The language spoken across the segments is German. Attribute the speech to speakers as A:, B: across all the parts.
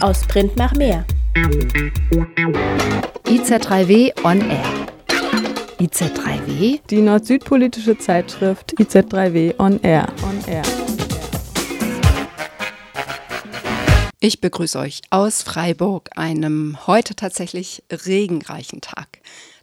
A: Aus Print nach mehr.
B: IZ3W on Air. IZ3W?
C: Die nord-süd-politische Zeitschrift IZ3W on Air. On Air.
B: Ich begrüße euch aus Freiburg, einem heute tatsächlich regenreichen Tag.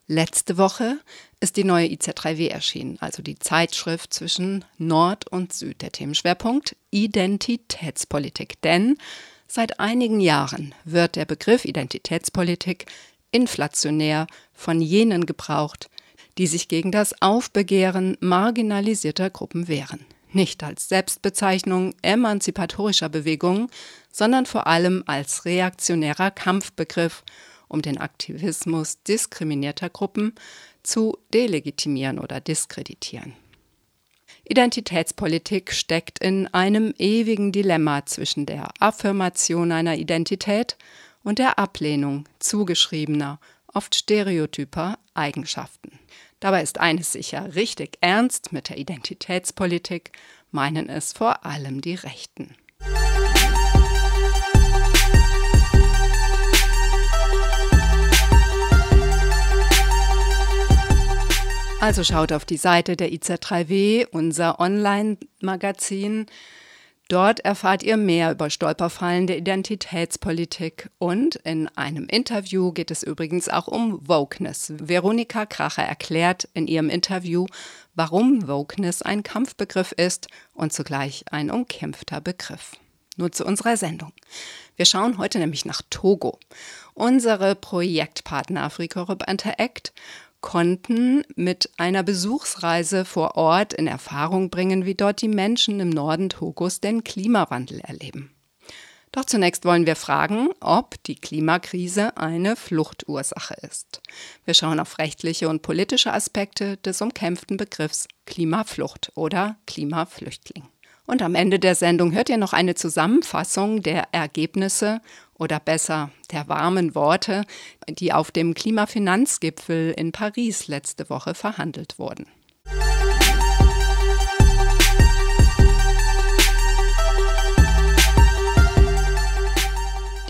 B: Letzte Woche ist die neue IZ3W erschienen, also die Zeitschrift zwischen Nord und Süd. Der Themenschwerpunkt Identitätspolitik. Denn seit einigen Jahren wird der Begriff Identitätspolitik inflationär von jenen gebraucht, die sich gegen das Aufbegehren marginalisierter Gruppen wehren. Nicht als Selbstbezeichnung emanzipatorischer Bewegungen, sondern vor allem als reaktionärer Kampfbegriff, um den Aktivismus diskriminierter Gruppen zu delegitimieren oder diskreditieren. Identitätspolitik steckt in einem ewigen Dilemma zwischen der Affirmation einer Identität und der Ablehnung zugeschriebener, oft stereotyper Eigenschaften. Dabei ist eines sicher, richtig ernst mit der Identitätspolitik meinen es vor allem die Rechten. Also schaut auf die Seite der IZ3W, unser Online-Magazin. Dort erfahrt ihr mehr über Stolperfallen der Identitätspolitik und in einem Interview geht es übrigens auch um Wokeness. Veronika Kracher erklärt in ihrem Interview, warum Wokeness ein Kampfbegriff ist und zugleich ein umkämpfter Begriff. Nur zu unserer Sendung. Wir schauen heute nämlich nach Togo. Unsere Projektpartner Afrika Interact konnten mit einer Besuchsreise vor Ort in Erfahrung bringen, wie dort die Menschen im Norden Togos den Klimawandel erleben. Doch zunächst wollen wir fragen, ob die Klimakrise eine Fluchtursache ist. Wir schauen auf rechtliche und politische Aspekte des umkämpften Begriffs Klimaflucht oder Klimaflüchtling. Und am Ende der Sendung hört ihr noch eine Zusammenfassung der Ergebnisse oder besser der warmen Worte, die auf dem Klimafinanzgipfel in Paris letzte Woche verhandelt wurden.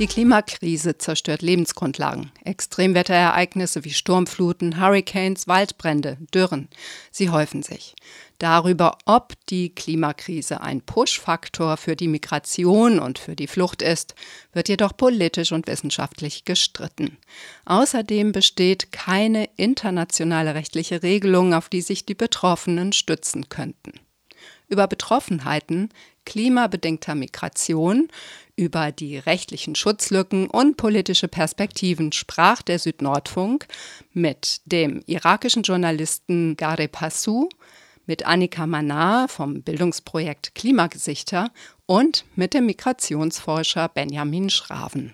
B: Die Klimakrise zerstört Lebensgrundlagen. Extremwetterereignisse wie Sturmfluten, Hurricanes, Waldbrände, Dürren, sie häufen sich. Darüber, ob die Klimakrise ein Push-Faktor für die Migration und für die Flucht ist, wird jedoch politisch und wissenschaftlich gestritten. Außerdem besteht keine internationale rechtliche Regelung, auf die sich die Betroffenen stützen könnten. Über Betroffenheiten klimabedingter Migration, über die rechtlichen Schutzlücken und politische Perspektiven sprach der Südnordfunk mit dem irakischen Journalisten Gare Passou, mit Annika Manar vom Bildungsprojekt Klimagesichter und mit dem Migrationsforscher Benjamin Schraven.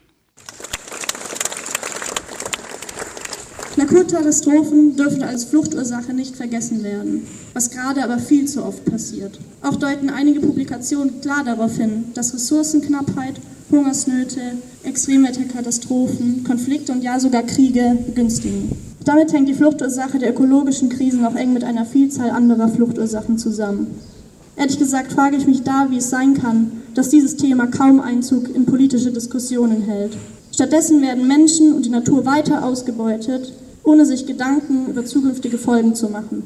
D: Naturkatastrophen dürfen als Fluchtursache nicht vergessen werden, was gerade aber viel zu oft passiert. Auch deuten einige Publikationen klar darauf hin, dass Ressourcenknappheit, Hungersnöte, Extremwetterkatastrophen, Konflikte und ja sogar Kriege begünstigen. Damit hängt die Fluchtursache der ökologischen Krisen auch eng mit einer Vielzahl anderer Fluchtursachen zusammen. Ehrlich gesagt frage ich mich da, wie es sein kann, dass dieses Thema kaum Einzug in politische Diskussionen hält. Stattdessen werden Menschen und die Natur weiter ausgebeutet ohne sich Gedanken über zukünftige Folgen zu machen.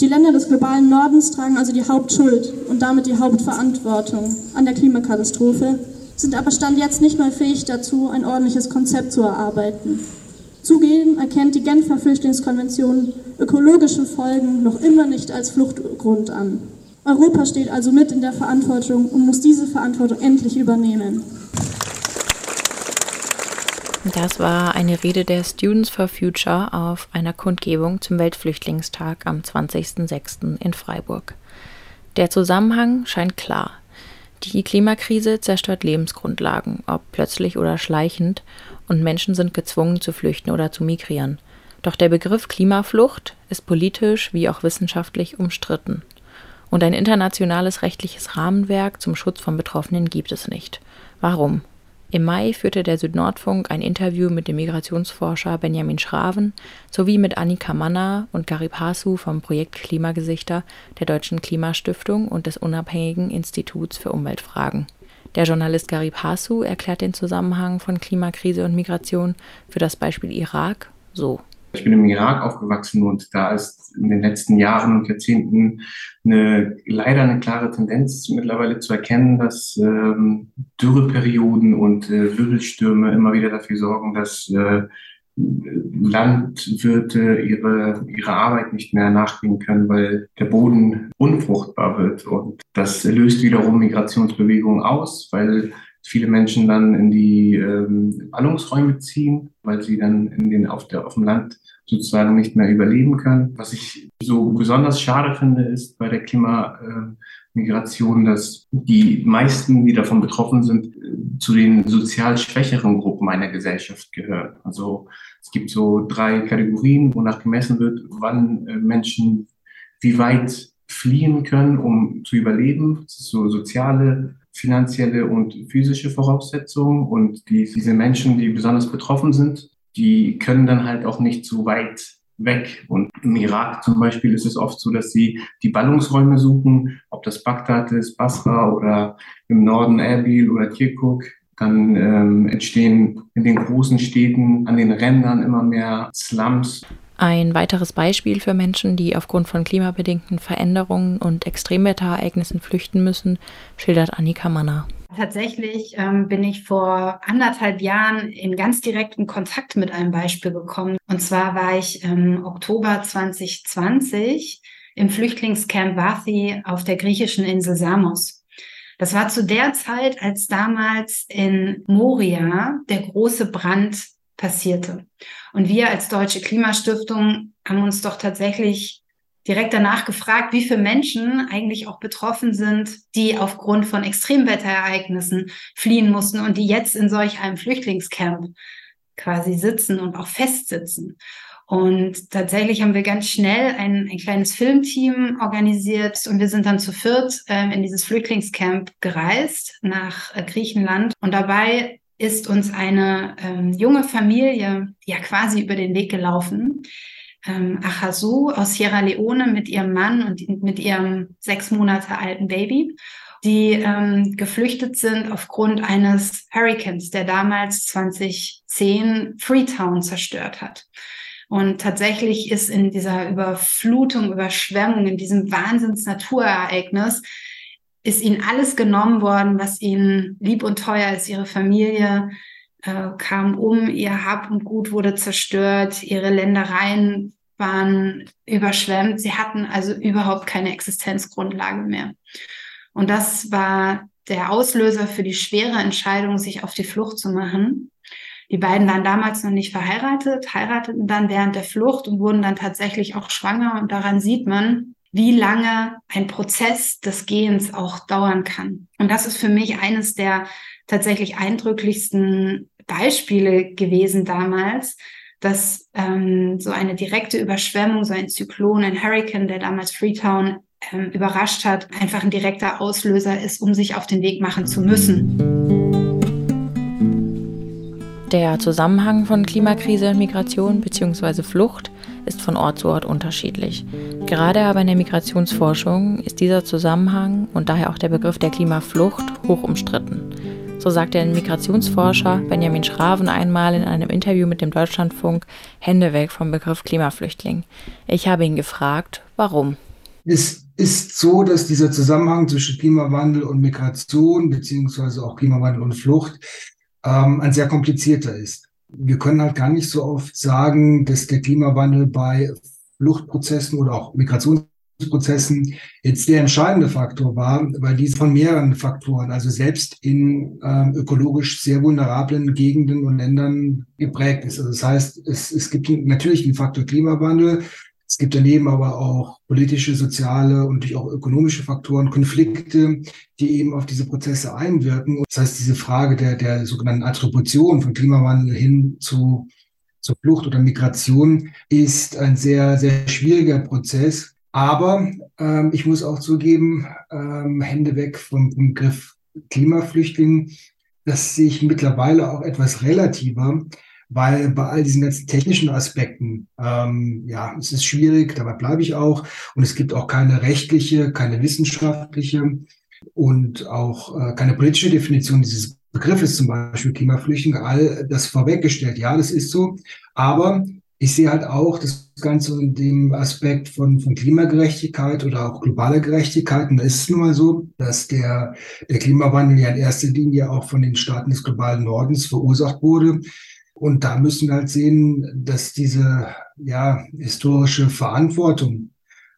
D: Die Länder des globalen Nordens tragen also die Hauptschuld und damit die Hauptverantwortung an der Klimakatastrophe, sind aber Stand jetzt nicht mal fähig dazu, ein ordentliches Konzept zu erarbeiten. Zugegeben erkennt die Genfer Flüchtlingskonvention ökologische Folgen noch immer nicht als Fluchtgrund an. Europa steht also mit in der Verantwortung und muss diese Verantwortung endlich übernehmen.
A: Das war eine Rede der Students for Future auf einer Kundgebung zum Weltflüchtlingstag am 20.06. in Freiburg. Der Zusammenhang scheint klar. Die Klimakrise zerstört Lebensgrundlagen, ob plötzlich oder schleichend, und Menschen sind gezwungen zu flüchten oder zu migrieren. Doch der Begriff Klimaflucht ist politisch wie auch wissenschaftlich umstritten. Und ein internationales rechtliches Rahmenwerk zum Schutz von Betroffenen gibt es nicht. Warum? Im Mai führte der Südnordfunk ein Interview mit dem Migrationsforscher Benjamin Schraven sowie mit Annika Manner und Gary Pasu vom Projekt Klimagesichter der Deutschen Klimastiftung und des Unabhängigen Instituts für Umweltfragen. Der Journalist Garib Hasu erklärt den Zusammenhang von Klimakrise und Migration für das Beispiel Irak so.
E: Ich bin im Irak aufgewachsen und da ist in den letzten Jahren und Jahrzehnten eine, leider eine klare Tendenz mittlerweile zu erkennen, dass ähm, Dürreperioden und äh, Wirbelstürme immer wieder dafür sorgen, dass äh, Landwirte ihre, ihre Arbeit nicht mehr nachgehen können, weil der Boden unfruchtbar wird. Und das löst wiederum Migrationsbewegungen aus, weil viele Menschen dann in die ähm, Ballungsräume ziehen, weil sie dann in den, auf, der, auf dem Land sozusagen nicht mehr überleben können. Was ich so besonders schade finde, ist bei der Klimamigration, dass die meisten, die davon betroffen sind, zu den sozial schwächeren Gruppen einer Gesellschaft gehören. Also es gibt so drei Kategorien, wonach gemessen wird, wann äh, Menschen wie weit fliehen können, um zu überleben. Das ist so soziale, finanzielle und physische Voraussetzungen. Und die, diese Menschen, die besonders betroffen sind, die können dann halt auch nicht so weit weg. Und im Irak zum Beispiel ist es oft so, dass sie die Ballungsräume suchen, ob das Bagdad ist, Basra oder im Norden Erbil oder Kirkuk. Dann ähm, entstehen in den großen Städten an den Rändern immer mehr Slums.
A: Ein weiteres Beispiel für Menschen, die aufgrund von klimabedingten Veränderungen und Extremwetterereignissen flüchten müssen, schildert Annika Manner.
F: Tatsächlich ähm, bin ich vor anderthalb Jahren in ganz direkten Kontakt mit einem Beispiel gekommen. Und zwar war ich im Oktober 2020 im Flüchtlingscamp Vathi auf der griechischen Insel Samos. Das war zu der Zeit, als damals in Moria der große Brand passierte. Und wir als Deutsche Klimastiftung haben uns doch tatsächlich direkt danach gefragt, wie viele Menschen eigentlich auch betroffen sind, die aufgrund von Extremwetterereignissen fliehen mussten und die jetzt in solch einem Flüchtlingscamp quasi sitzen und auch festsitzen. Und tatsächlich haben wir ganz schnell ein, ein kleines Filmteam organisiert und wir sind dann zu viert äh, in dieses Flüchtlingscamp gereist nach äh, Griechenland. Und dabei ist uns eine ähm, junge Familie ja quasi über den Weg gelaufen, ähm, Achazu aus Sierra Leone mit ihrem Mann und mit ihrem sechs Monate alten Baby, die ähm, geflüchtet sind aufgrund eines Hurricanes, der damals 2010 Freetown zerstört hat. Und tatsächlich ist in dieser Überflutung, Überschwemmung, in diesem Wahnsinns-Naturereignis, ist ihnen alles genommen worden, was ihnen lieb und teuer ist. Ihre Familie äh, kam um, ihr Hab und Gut wurde zerstört, ihre Ländereien waren überschwemmt. Sie hatten also überhaupt keine Existenzgrundlage mehr. Und das war der Auslöser für die schwere Entscheidung, sich auf die Flucht zu machen. Die beiden waren damals noch nicht verheiratet, heirateten dann während der Flucht und wurden dann tatsächlich auch schwanger. Und daran sieht man, wie lange ein Prozess des Gehens auch dauern kann. Und das ist für mich eines der tatsächlich eindrücklichsten Beispiele gewesen damals, dass ähm, so eine direkte Überschwemmung, so ein Zyklon, ein Hurricane, der damals Freetown ähm, überrascht hat, einfach ein direkter Auslöser ist, um sich auf den Weg machen zu müssen.
A: Der Zusammenhang von Klimakrise und Migration bzw. Flucht ist von Ort zu Ort unterschiedlich. Gerade aber in der Migrationsforschung ist dieser Zusammenhang und daher auch der Begriff der Klimaflucht hoch umstritten. So sagte der Migrationsforscher Benjamin Schraven einmal in einem Interview mit dem Deutschlandfunk Hände weg vom Begriff Klimaflüchtling. Ich habe ihn gefragt, warum.
G: Es ist so, dass dieser Zusammenhang zwischen Klimawandel und Migration beziehungsweise auch Klimawandel und Flucht ähm, ein sehr komplizierter ist. Wir können halt gar nicht so oft sagen, dass der Klimawandel bei Fluchtprozessen oder auch Migrations Prozessen jetzt der entscheidende Faktor war, weil diese von mehreren Faktoren, also selbst in ähm, ökologisch sehr vulnerablen Gegenden und Ländern geprägt ist. Also das heißt, es, es gibt natürlich den Faktor Klimawandel, es gibt daneben aber auch politische, soziale und natürlich auch ökonomische Faktoren, Konflikte, die eben auf diese Prozesse einwirken. Das heißt, diese Frage der, der sogenannten Attribution von Klimawandel hin zu zur Flucht oder Migration ist ein sehr, sehr schwieriger Prozess, aber ähm, ich muss auch zugeben, ähm, Hände weg vom, Begriff Klimaflüchtling, das sehe ich mittlerweile auch etwas relativer, weil bei all diesen ganzen technischen Aspekten, ähm, ja, es ist schwierig, dabei bleibe ich auch. Und es gibt auch keine rechtliche, keine wissenschaftliche und auch äh, keine politische Definition dieses Begriffes, zum Beispiel Klimaflüchtlinge, all das vorweggestellt. Ja, das ist so. Aber ich sehe halt auch das Ganze in dem Aspekt von, von Klimagerechtigkeit oder auch globaler Gerechtigkeit. Und da ist es nun mal so, dass der, der Klimawandel ja in erster Linie auch von den Staaten des globalen Nordens verursacht wurde. Und da müssen wir halt sehen, dass diese ja, historische Verantwortung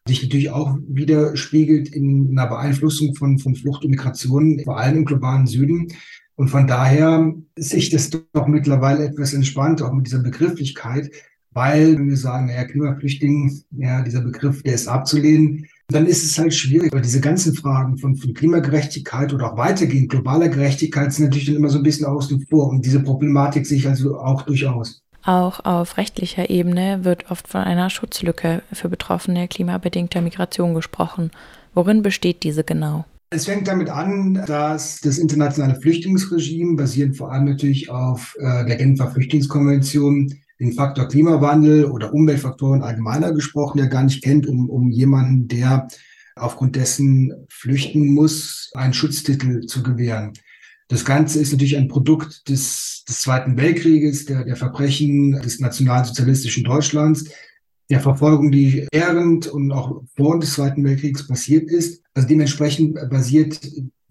G: sich natürlich auch widerspiegelt in einer Beeinflussung von, von Flucht und Migration, vor allem im globalen Süden. Und von daher sich das doch mittlerweile etwas entspannt, auch mit dieser Begrifflichkeit, weil wenn wir sagen, naja, Klimaflüchtling, ja, dieser Begriff, der ist abzulehnen, dann ist es halt schwierig, weil diese ganzen Fragen von, von Klimagerechtigkeit oder auch weitergehend globaler Gerechtigkeit sind natürlich dann immer so ein bisschen außen vor. Und diese Problematik sehe ich also auch durchaus.
A: Auch auf rechtlicher Ebene wird oft von einer Schutzlücke für Betroffene klimabedingter Migration gesprochen. Worin besteht diese genau?
G: Es fängt damit an, dass das internationale Flüchtlingsregime, basierend vor allem natürlich auf äh, der Genfer Flüchtlingskonvention, den Faktor Klimawandel oder Umweltfaktoren allgemeiner gesprochen ja gar nicht kennt, um, um jemanden, der aufgrund dessen flüchten muss, einen Schutztitel zu gewähren. Das Ganze ist natürlich ein Produkt des, des Zweiten Weltkrieges, der, der Verbrechen des nationalsozialistischen Deutschlands, der Verfolgung, die während und auch vor des Zweiten Weltkriegs passiert ist. Also dementsprechend basiert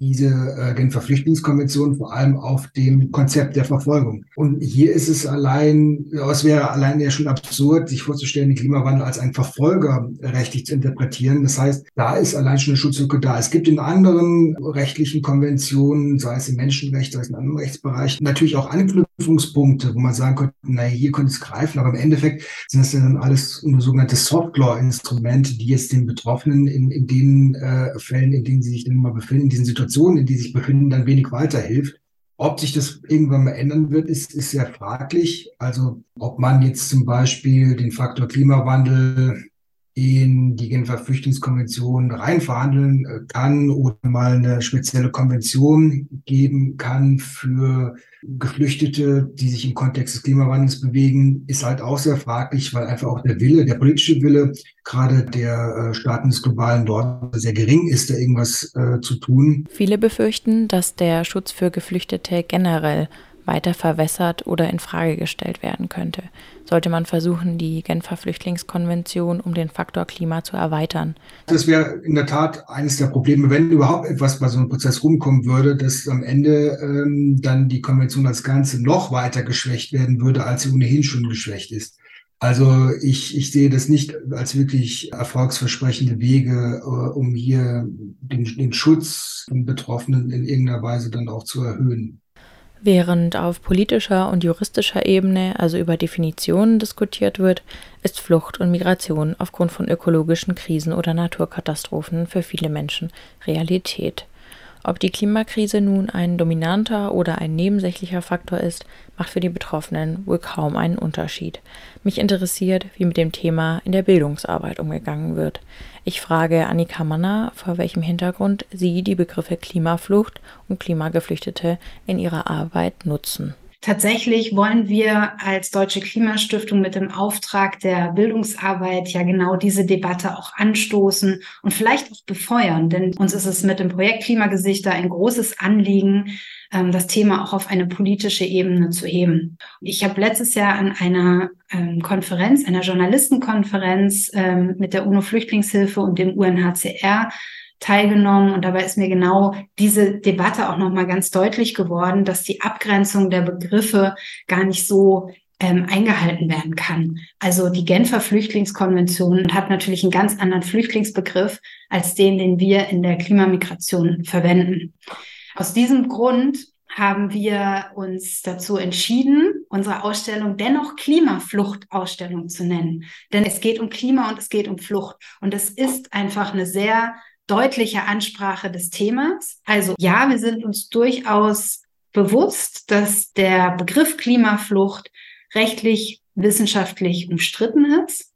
G: diese äh, Genfer Flüchtlingskonvention vor allem auf dem Konzept der Verfolgung. Und hier ist es allein, es wäre allein ja schon absurd, sich vorzustellen, den Klimawandel als ein Verfolger rechtlich zu interpretieren. Das heißt, da ist allein schon eine Schutzlücke da. Es gibt in anderen rechtlichen Konventionen, sei es im Menschenrecht, sei es in anderen Rechtsbereichen, natürlich auch Anknüpfungspunkte, wo man sagen könnte, naja, hier könnte es greifen, aber im Endeffekt sind das dann alles nur sogenannte Soft-Law-Instrumente, die jetzt den Betroffenen in, in den äh, Fällen, in denen sie sich dann mal befinden, in diesen Situationen Situation, in die sich befinden, dann wenig weiterhilft. Ob sich das irgendwann mal ändern wird, ist, ist sehr fraglich. Also ob man jetzt zum Beispiel den Faktor Klimawandel in die Genfer Flüchtlingskonvention reinverhandeln äh, kann oder mal eine spezielle Konvention geben kann für Geflüchtete, die sich im Kontext des Klimawandels bewegen, ist halt auch sehr fraglich, weil einfach auch der Wille, der politische Wille, gerade der äh, Staaten des globalen Nordens sehr gering ist, da irgendwas äh, zu tun.
A: Viele befürchten, dass der Schutz für Geflüchtete generell weiter verwässert oder in Frage gestellt werden könnte, sollte man versuchen, die Genfer Flüchtlingskonvention um den Faktor Klima zu erweitern.
G: Das wäre in der Tat eines der Probleme, wenn überhaupt etwas bei so einem Prozess rumkommen würde, dass am Ende ähm, dann die Konvention als Ganze noch weiter geschwächt werden würde, als sie ohnehin schon geschwächt ist. Also ich, ich sehe das nicht als wirklich erfolgsversprechende Wege, äh, um hier den, den Schutz von Betroffenen in irgendeiner Weise dann auch zu erhöhen.
A: Während auf politischer und juristischer Ebene, also über Definitionen diskutiert wird, ist Flucht und Migration aufgrund von ökologischen Krisen oder Naturkatastrophen für viele Menschen Realität. Ob die Klimakrise nun ein dominanter oder ein nebensächlicher Faktor ist, macht für die Betroffenen wohl kaum einen Unterschied. Mich interessiert, wie mit dem Thema in der Bildungsarbeit umgegangen wird. Ich frage Annika Manner, vor welchem Hintergrund sie die Begriffe Klimaflucht und Klimageflüchtete in ihrer Arbeit nutzen.
F: Tatsächlich wollen wir als Deutsche Klimastiftung mit dem Auftrag der Bildungsarbeit ja genau diese Debatte auch anstoßen und vielleicht auch befeuern. Denn uns ist es mit dem Projekt Klimagesichter ein großes Anliegen, ähm, das Thema auch auf eine politische Ebene zu heben. Ich habe letztes Jahr an einer ähm, Konferenz, einer Journalistenkonferenz ähm, mit der UNO-Flüchtlingshilfe und dem UNHCR teilgenommen und dabei ist mir genau diese Debatte auch noch mal ganz deutlich geworden, dass die Abgrenzung der Begriffe gar nicht so ähm, eingehalten werden kann. Also die Genfer Flüchtlingskonvention hat natürlich einen ganz anderen Flüchtlingsbegriff als den, den wir in der Klimamigration verwenden. Aus diesem Grund haben wir uns dazu entschieden, unsere Ausstellung dennoch Klimafluchtausstellung zu nennen. Denn es geht um Klima und es geht um Flucht. Und es ist einfach eine sehr deutliche Ansprache des Themas. Also ja, wir sind uns durchaus bewusst, dass der Begriff Klimaflucht rechtlich, wissenschaftlich umstritten ist.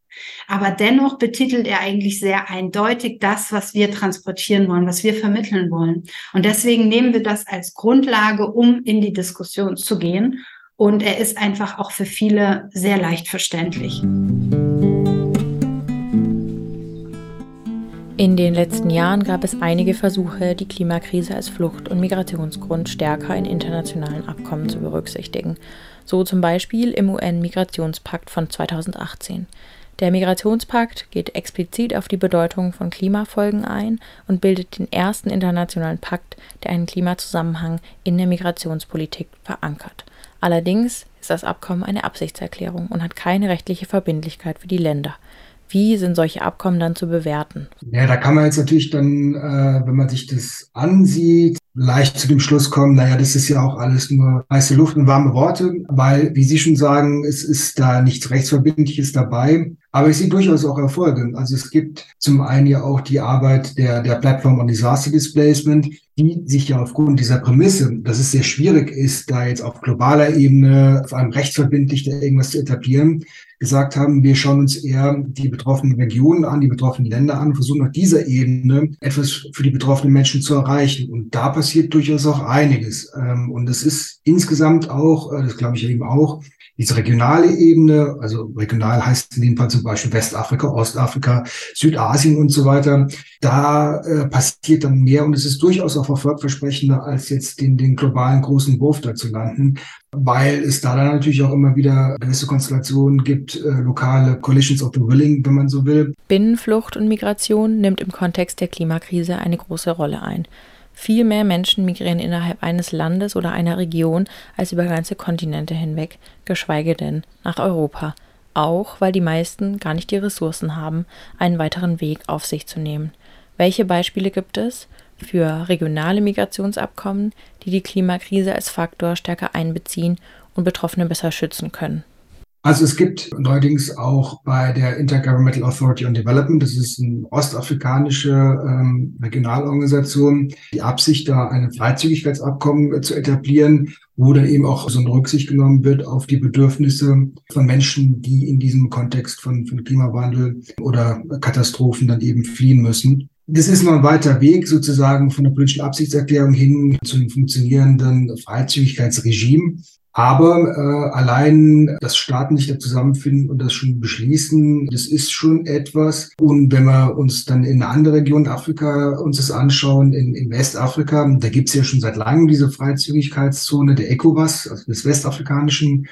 F: Aber dennoch betitelt er eigentlich sehr eindeutig das, was wir transportieren wollen, was wir vermitteln wollen. Und deswegen nehmen wir das als Grundlage, um in die Diskussion zu gehen. Und er ist einfach auch für viele sehr leicht verständlich.
A: In den letzten Jahren gab es einige Versuche, die Klimakrise als Flucht- und Migrationsgrund stärker in internationalen Abkommen zu berücksichtigen. So zum Beispiel im UN-Migrationspakt von 2018. Der Migrationspakt geht explizit auf die Bedeutung von Klimafolgen ein und bildet den ersten internationalen Pakt, der einen Klimazusammenhang in der Migrationspolitik verankert. Allerdings ist das Abkommen eine Absichtserklärung und hat keine rechtliche Verbindlichkeit für die Länder. Wie sind solche Abkommen dann zu bewerten?
G: Ja, da kann man jetzt natürlich dann, äh, wenn man sich das ansieht, leicht zu dem Schluss kommen, naja, das ist ja auch alles nur heiße Luft und warme Worte, weil, wie Sie schon sagen, es ist da nichts Rechtsverbindliches dabei. Aber ich sehe durchaus auch Erfolge. Also es gibt zum einen ja auch die Arbeit der, der Plattform on Disaster Displacement, die sich ja aufgrund dieser Prämisse, dass es sehr schwierig ist, da jetzt auf globaler Ebene, vor allem rechtsverbindlich da irgendwas zu etablieren, gesagt haben, wir schauen uns eher die betroffenen Regionen an, die betroffenen Länder an, versuchen auf dieser Ebene etwas für die betroffenen Menschen zu erreichen. Und da passiert durchaus auch einiges. Ähm, und das ist insgesamt auch, äh, das glaube ich eben auch, diese regionale Ebene, also regional heißt in dem Fall zum Beispiel Westafrika, Ostafrika, Südasien und so weiter, da äh, passiert dann mehr und es ist durchaus auch erfolgversprechender, als jetzt den, den globalen großen Wurf da zu landen, weil es da dann natürlich auch immer wieder gewisse Konstellationen gibt, äh, lokale Coalitions of the Willing, wenn man so will.
A: Binnenflucht und Migration nimmt im Kontext der Klimakrise eine große Rolle ein. Viel mehr Menschen migrieren innerhalb eines Landes oder einer Region als über ganze Kontinente hinweg, geschweige denn nach Europa. Auch weil die meisten gar nicht die Ressourcen haben, einen weiteren Weg auf sich zu nehmen. Welche Beispiele gibt es für regionale Migrationsabkommen, die die Klimakrise als Faktor stärker einbeziehen und Betroffene besser schützen können?
G: Also es gibt neuerdings auch bei der Intergovernmental Authority on Development, das ist eine ostafrikanische ähm, Regionalorganisation, die Absicht, da ein Freizügigkeitsabkommen äh, zu etablieren, wo dann eben auch so eine Rücksicht genommen wird auf die Bedürfnisse von Menschen, die in diesem Kontext von, von Klimawandel oder Katastrophen dann eben fliehen müssen. Das ist noch ein weiter Weg sozusagen von der politischen Absichtserklärung hin zu einem funktionierenden Freizügigkeitsregime. Aber äh, allein das Staaten sich da zusammenfinden und das schon beschließen, das ist schon etwas. Und wenn wir uns dann in eine andere Region Afrika uns das anschauen, in, in Westafrika, da gibt's ja schon seit langem diese Freizügigkeitszone der ECOWAS, also des westafrikanischen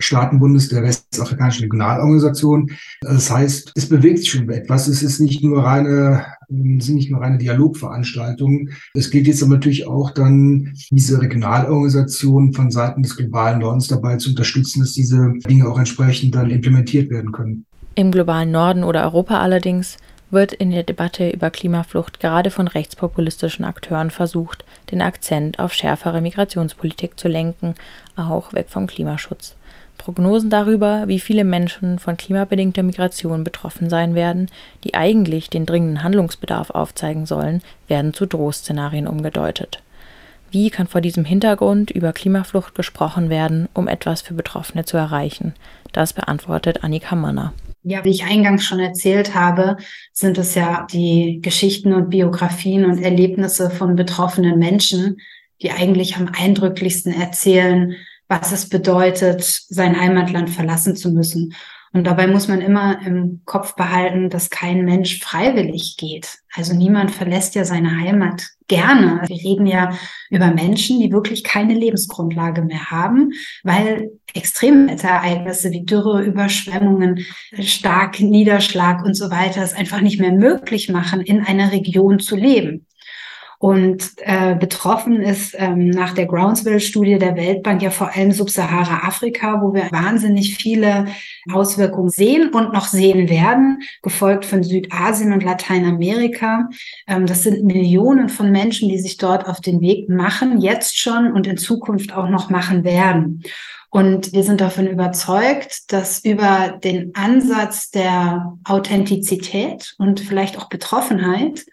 G: Staatenbundes der Westafrikanischen Regionalorganisation. Das heißt, es bewegt sich schon etwas. Es ist nicht nur reine, sind nicht nur reine Dialogveranstaltungen. Es gilt jetzt aber natürlich auch dann, diese Regionalorganisation von Seiten des globalen Nordens dabei zu unterstützen, dass diese Dinge auch entsprechend dann implementiert werden können.
A: Im globalen Norden oder Europa allerdings wird in der Debatte über Klimaflucht gerade von rechtspopulistischen Akteuren versucht, den Akzent auf schärfere Migrationspolitik zu lenken, auch weg vom Klimaschutz. Prognosen darüber, wie viele Menschen von klimabedingter Migration betroffen sein werden, die eigentlich den dringenden Handlungsbedarf aufzeigen sollen, werden zu Drohszenarien umgedeutet. Wie kann vor diesem Hintergrund über Klimaflucht gesprochen werden, um etwas für Betroffene zu erreichen? Das beantwortet Annika Manner.
F: Ja, wie ich eingangs schon erzählt habe, sind es ja die Geschichten und Biografien und Erlebnisse von betroffenen Menschen, die eigentlich am eindrücklichsten erzählen, was es bedeutet, sein Heimatland verlassen zu müssen. Und dabei muss man immer im Kopf behalten, dass kein Mensch freiwillig geht. Also niemand verlässt ja seine Heimat gerne. Wir reden ja über Menschen, die wirklich keine Lebensgrundlage mehr haben, weil Extremwetterereignisse wie Dürre, Überschwemmungen, stark Niederschlag und so weiter es einfach nicht mehr möglich machen, in einer Region zu leben. Und äh, betroffen ist ähm, nach der Groundswell-Studie der Weltbank ja vor allem Subsahara-Afrika, wo wir wahnsinnig viele Auswirkungen sehen und noch sehen werden, gefolgt von Südasien und Lateinamerika. Ähm, das sind Millionen von Menschen, die sich dort auf den Weg machen, jetzt schon und in Zukunft auch noch machen werden. Und wir sind davon überzeugt, dass über den Ansatz der Authentizität und vielleicht auch Betroffenheit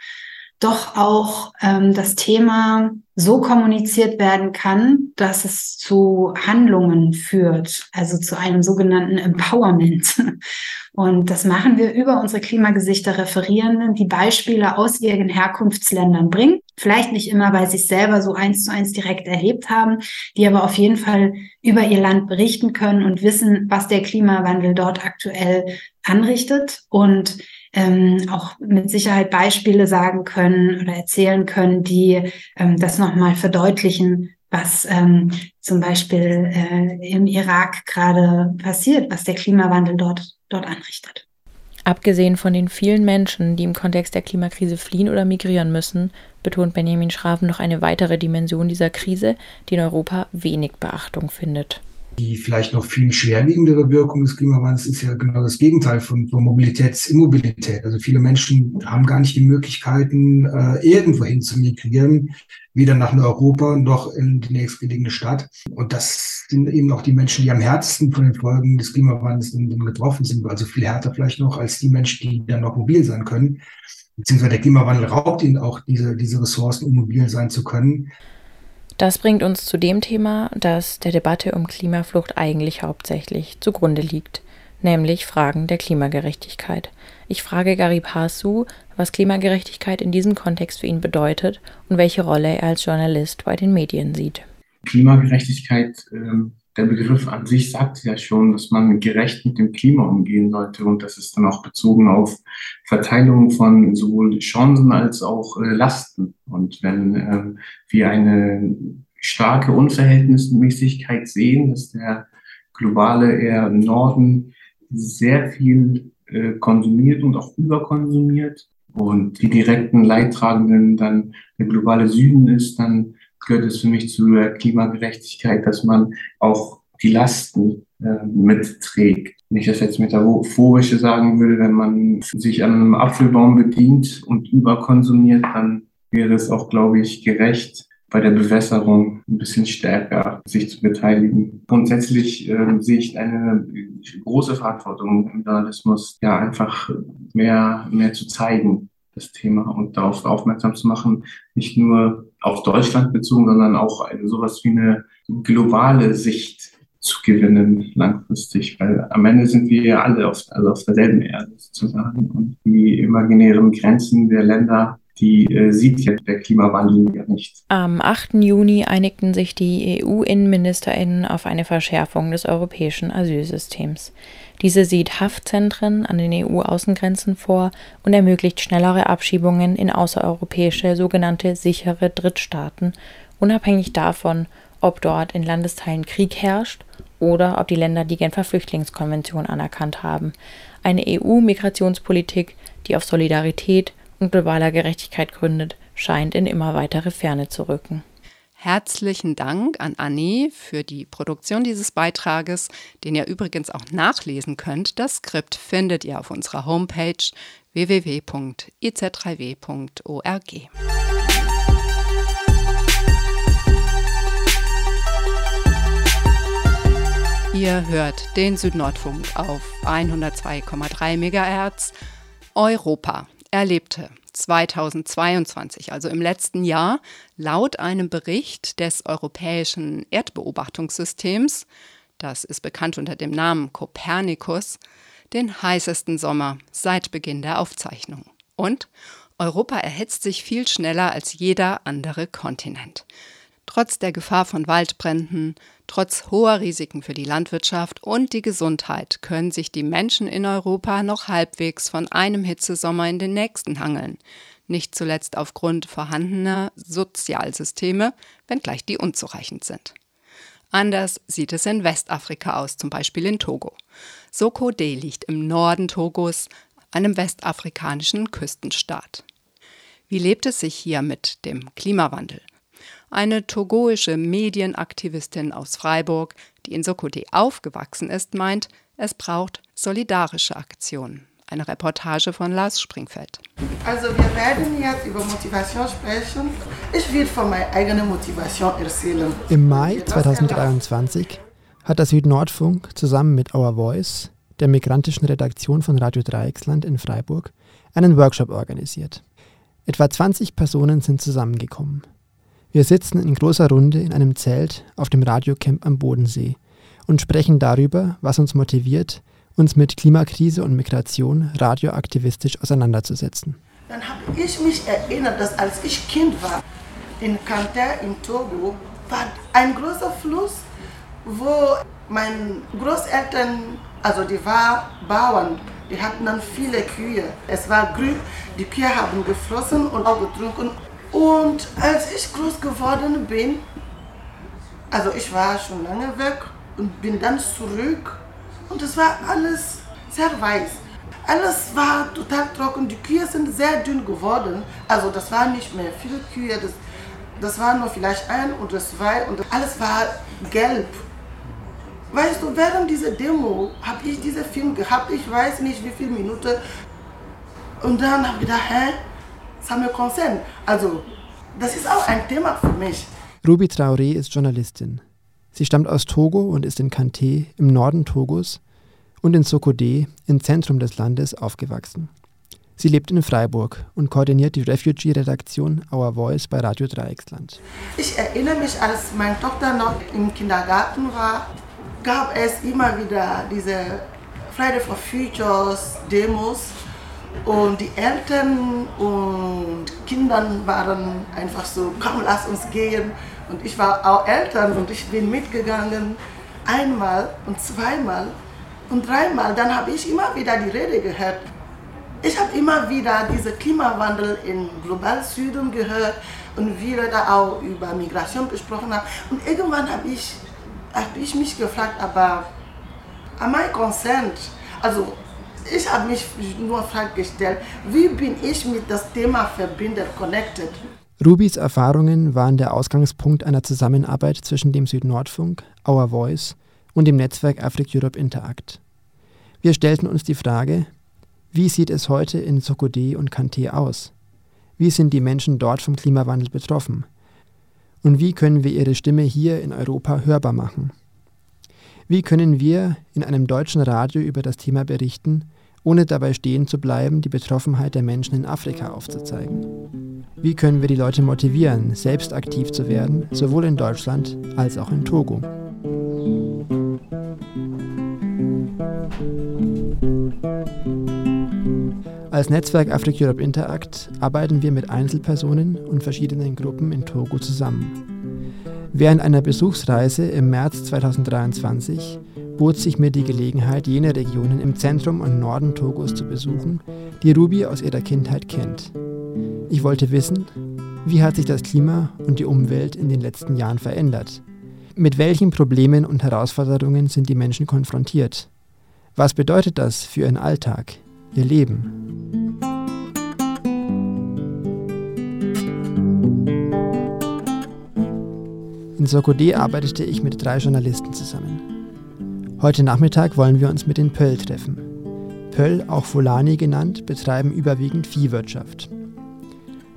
F: doch auch ähm, das Thema so kommuniziert werden kann, dass es zu Handlungen führt, also zu einem sogenannten Empowerment. Und das machen wir über unsere Klimagesichter Referierenden, die Beispiele aus ihren Herkunftsländern bringen. Vielleicht nicht immer, weil sie es selber so eins zu eins direkt erlebt haben, die aber auf jeden Fall über ihr Land berichten können und wissen, was der Klimawandel dort aktuell anrichtet und ähm, auch mit Sicherheit Beispiele sagen können oder erzählen können, die ähm, das nochmal verdeutlichen, was ähm, zum Beispiel äh, im Irak gerade passiert, was der Klimawandel dort, dort anrichtet.
A: Abgesehen von den vielen Menschen, die im Kontext der Klimakrise fliehen oder migrieren müssen, betont Benjamin Schraven noch eine weitere Dimension dieser Krise, die in Europa wenig Beachtung findet.
G: Die vielleicht noch viel schwerwiegendere Wirkung des Klimawandels ist ja genau das Gegenteil von, von Mobilitätsimmobilität. Also viele Menschen haben gar nicht die Möglichkeiten, äh, irgendwohin zu migrieren, weder nach Europa noch in die nächstgelegene Stadt. Und das sind eben auch die Menschen, die am härtesten von den Folgen des Klimawandels getroffen sind, also viel härter vielleicht noch als die Menschen, die dann noch mobil sein können. Beziehungsweise der Klimawandel raubt ihnen auch diese, diese Ressourcen, um mobil sein zu können.
A: Das bringt uns zu dem Thema, das der Debatte um Klimaflucht eigentlich hauptsächlich zugrunde liegt, nämlich Fragen der Klimagerechtigkeit. Ich frage Garib Hasu, was Klimagerechtigkeit in diesem Kontext für ihn bedeutet und welche Rolle er als Journalist bei den Medien sieht.
E: Klimagerechtigkeit ähm, der Begriff an sich sagt ja schon, dass man gerecht mit dem Klima umgehen sollte und das ist dann auch bezogen auf Verteilung von sowohl Chancen als auch äh, Lasten. Und wenn äh, wir eine starke Unverhältnismäßigkeit sehen, dass der globale eher Norden sehr viel äh, konsumiert und auch überkonsumiert und die direkten Leidtragenden dann der globale Süden ist, dann gehört es für mich zur Klimagerechtigkeit, dass man auch die Lasten äh, mitträgt. Wenn ich das jetzt metaphorische sagen würde, wenn man sich an einem Apfelbaum bedient und überkonsumiert, dann wäre es auch, glaube ich, gerecht, bei der Bewässerung ein bisschen stärker sich zu beteiligen. Grundsätzlich äh, sehe ich eine große Verantwortung im Journalismus, ja einfach mehr, mehr zu zeigen, das Thema und darauf aufmerksam zu machen, nicht nur auf Deutschland bezogen, sondern auch eine, sowas wie eine globale Sicht zu gewinnen langfristig, weil am Ende sind wir ja alle auf, also auf derselben Erde sozusagen und die imaginären Grenzen der Länder die äh, sieht ja der Klimawandel ja nicht.
A: Am 8. Juni einigten sich die EU-Innenministerinnen auf eine Verschärfung des europäischen Asylsystems. Diese sieht Haftzentren an den EU-Außengrenzen vor und ermöglicht schnellere Abschiebungen in außereuropäische sogenannte sichere Drittstaaten, unabhängig davon, ob dort in Landesteilen Krieg herrscht oder ob die Länder die Genfer Flüchtlingskonvention anerkannt haben. Eine EU-Migrationspolitik, die auf Solidarität und globaler Gerechtigkeit gründet, scheint in immer weitere Ferne zu rücken.
B: Herzlichen Dank an Annie für die Produktion dieses Beitrages, den ihr übrigens auch nachlesen könnt. Das Skript findet ihr auf unserer Homepage www.iz3w.org. Ihr hört den Südnordfunk auf 102,3 MHz. Europa erlebte 2022, also im letzten Jahr, laut einem Bericht des Europäischen Erdbeobachtungssystems, das ist bekannt unter dem Namen Copernicus, den heißesten Sommer seit Beginn der Aufzeichnung. Und Europa erhitzt sich viel schneller als jeder andere Kontinent. Trotz der Gefahr von Waldbränden, trotz hoher Risiken für die Landwirtschaft und die Gesundheit können sich die Menschen in Europa noch halbwegs von einem Hitzesommer in den nächsten hangeln, nicht zuletzt aufgrund vorhandener Sozialsysteme, wenngleich die unzureichend sind. Anders sieht es in Westafrika aus, zum Beispiel in Togo. Sokode liegt im Norden Togos, einem westafrikanischen Küstenstaat. Wie lebt es sich hier mit dem Klimawandel? Eine togoische Medienaktivistin aus Freiburg, die in Sokoté aufgewachsen ist, meint, es braucht solidarische Aktionen. Eine Reportage von Lars Springfeld.
H: Also wir werden jetzt über Motivation sprechen. Ich will von meiner eigenen Motivation erzählen.
I: Im Mai 2023 hat der Südnordfunk zusammen mit Our Voice, der migrantischen Redaktion von Radio Dreiecksland in Freiburg, einen Workshop organisiert. Etwa 20 Personen sind zusammengekommen. Wir sitzen in großer Runde in einem Zelt auf dem Radiocamp am Bodensee und sprechen darüber, was uns motiviert, uns mit Klimakrise und Migration radioaktivistisch auseinanderzusetzen.
H: Dann habe ich mich erinnert, dass als ich Kind war, in Kanter in Togo, war ein großer Fluss, wo meine Großeltern, also die waren Bauern, die hatten dann viele Kühe. Es war grün, die Kühe haben geflossen und auch getrunken. Und als ich groß geworden bin, also ich war schon lange weg und bin dann zurück und es war alles sehr weiß. Alles war total trocken, die Kühe sind sehr dünn geworden. Also das waren nicht mehr viele Kühe, das, das waren nur vielleicht ein oder zwei und alles war gelb. Weißt du, während dieser Demo habe ich diesen Film gehabt, ich weiß nicht wie viele Minuten. Und dann habe ich gedacht, hä, ça me concerne. Also, das ist auch ein Thema für mich.
I: Ruby Traoré ist Journalistin. Sie stammt aus Togo und ist in Kanté im Norden Togos und in Sokodé im Zentrum des Landes aufgewachsen. Sie lebt in Freiburg und koordiniert die Refugee-Redaktion Our Voice bei Radio Dreiecksland.
H: Ich erinnere mich, als meine Tochter noch im Kindergarten war, gab es immer wieder diese Friday for Futures Demos und die Eltern und Kinder waren einfach so, komm, lass uns gehen. Und ich war auch Eltern und ich bin mitgegangen, einmal und zweimal und dreimal. Dann habe ich immer wieder die Rede gehört. Ich habe immer wieder diesen Klimawandel im globalen Süden gehört und wir da auch über Migration gesprochen haben. Und irgendwann habe ich, hab ich mich gefragt, aber am I concerned? Also ich habe mich nur Frage gestellt, wie bin ich mit das Thema verbindet, connected?
I: Rubis Erfahrungen waren der Ausgangspunkt einer Zusammenarbeit zwischen dem Südnordfunk, Our Voice und dem Netzwerk Afric Europe Interact. Wir stellten uns die Frage, wie sieht es heute in Sokodé und Kanté aus? Wie sind die Menschen dort vom Klimawandel betroffen? Und wie können wir ihre Stimme hier in Europa hörbar machen? Wie können wir in einem deutschen Radio über das Thema berichten, ohne dabei stehen zu bleiben, die Betroffenheit der Menschen in Afrika aufzuzeigen? Wie können wir die Leute motivieren, selbst aktiv zu werden, sowohl in Deutschland als auch in Togo? Als Netzwerk Africa Europe Interact arbeiten wir mit Einzelpersonen und verschiedenen Gruppen in Togo zusammen. Während einer Besuchsreise im März 2023 bot sich mir die Gelegenheit, jene Regionen im Zentrum und Norden Togos zu besuchen, die Ruby aus ihrer Kindheit kennt. Ich wollte wissen, wie hat sich das Klima und die Umwelt in den letzten Jahren verändert? Mit welchen Problemen und Herausforderungen sind die Menschen konfrontiert? Was bedeutet das für ihren Alltag, ihr Leben? In Sokodé arbeitete ich mit drei Journalisten zusammen. Heute Nachmittag wollen wir uns mit den Pöll treffen. Pöll, auch Fulani genannt, betreiben überwiegend Viehwirtschaft.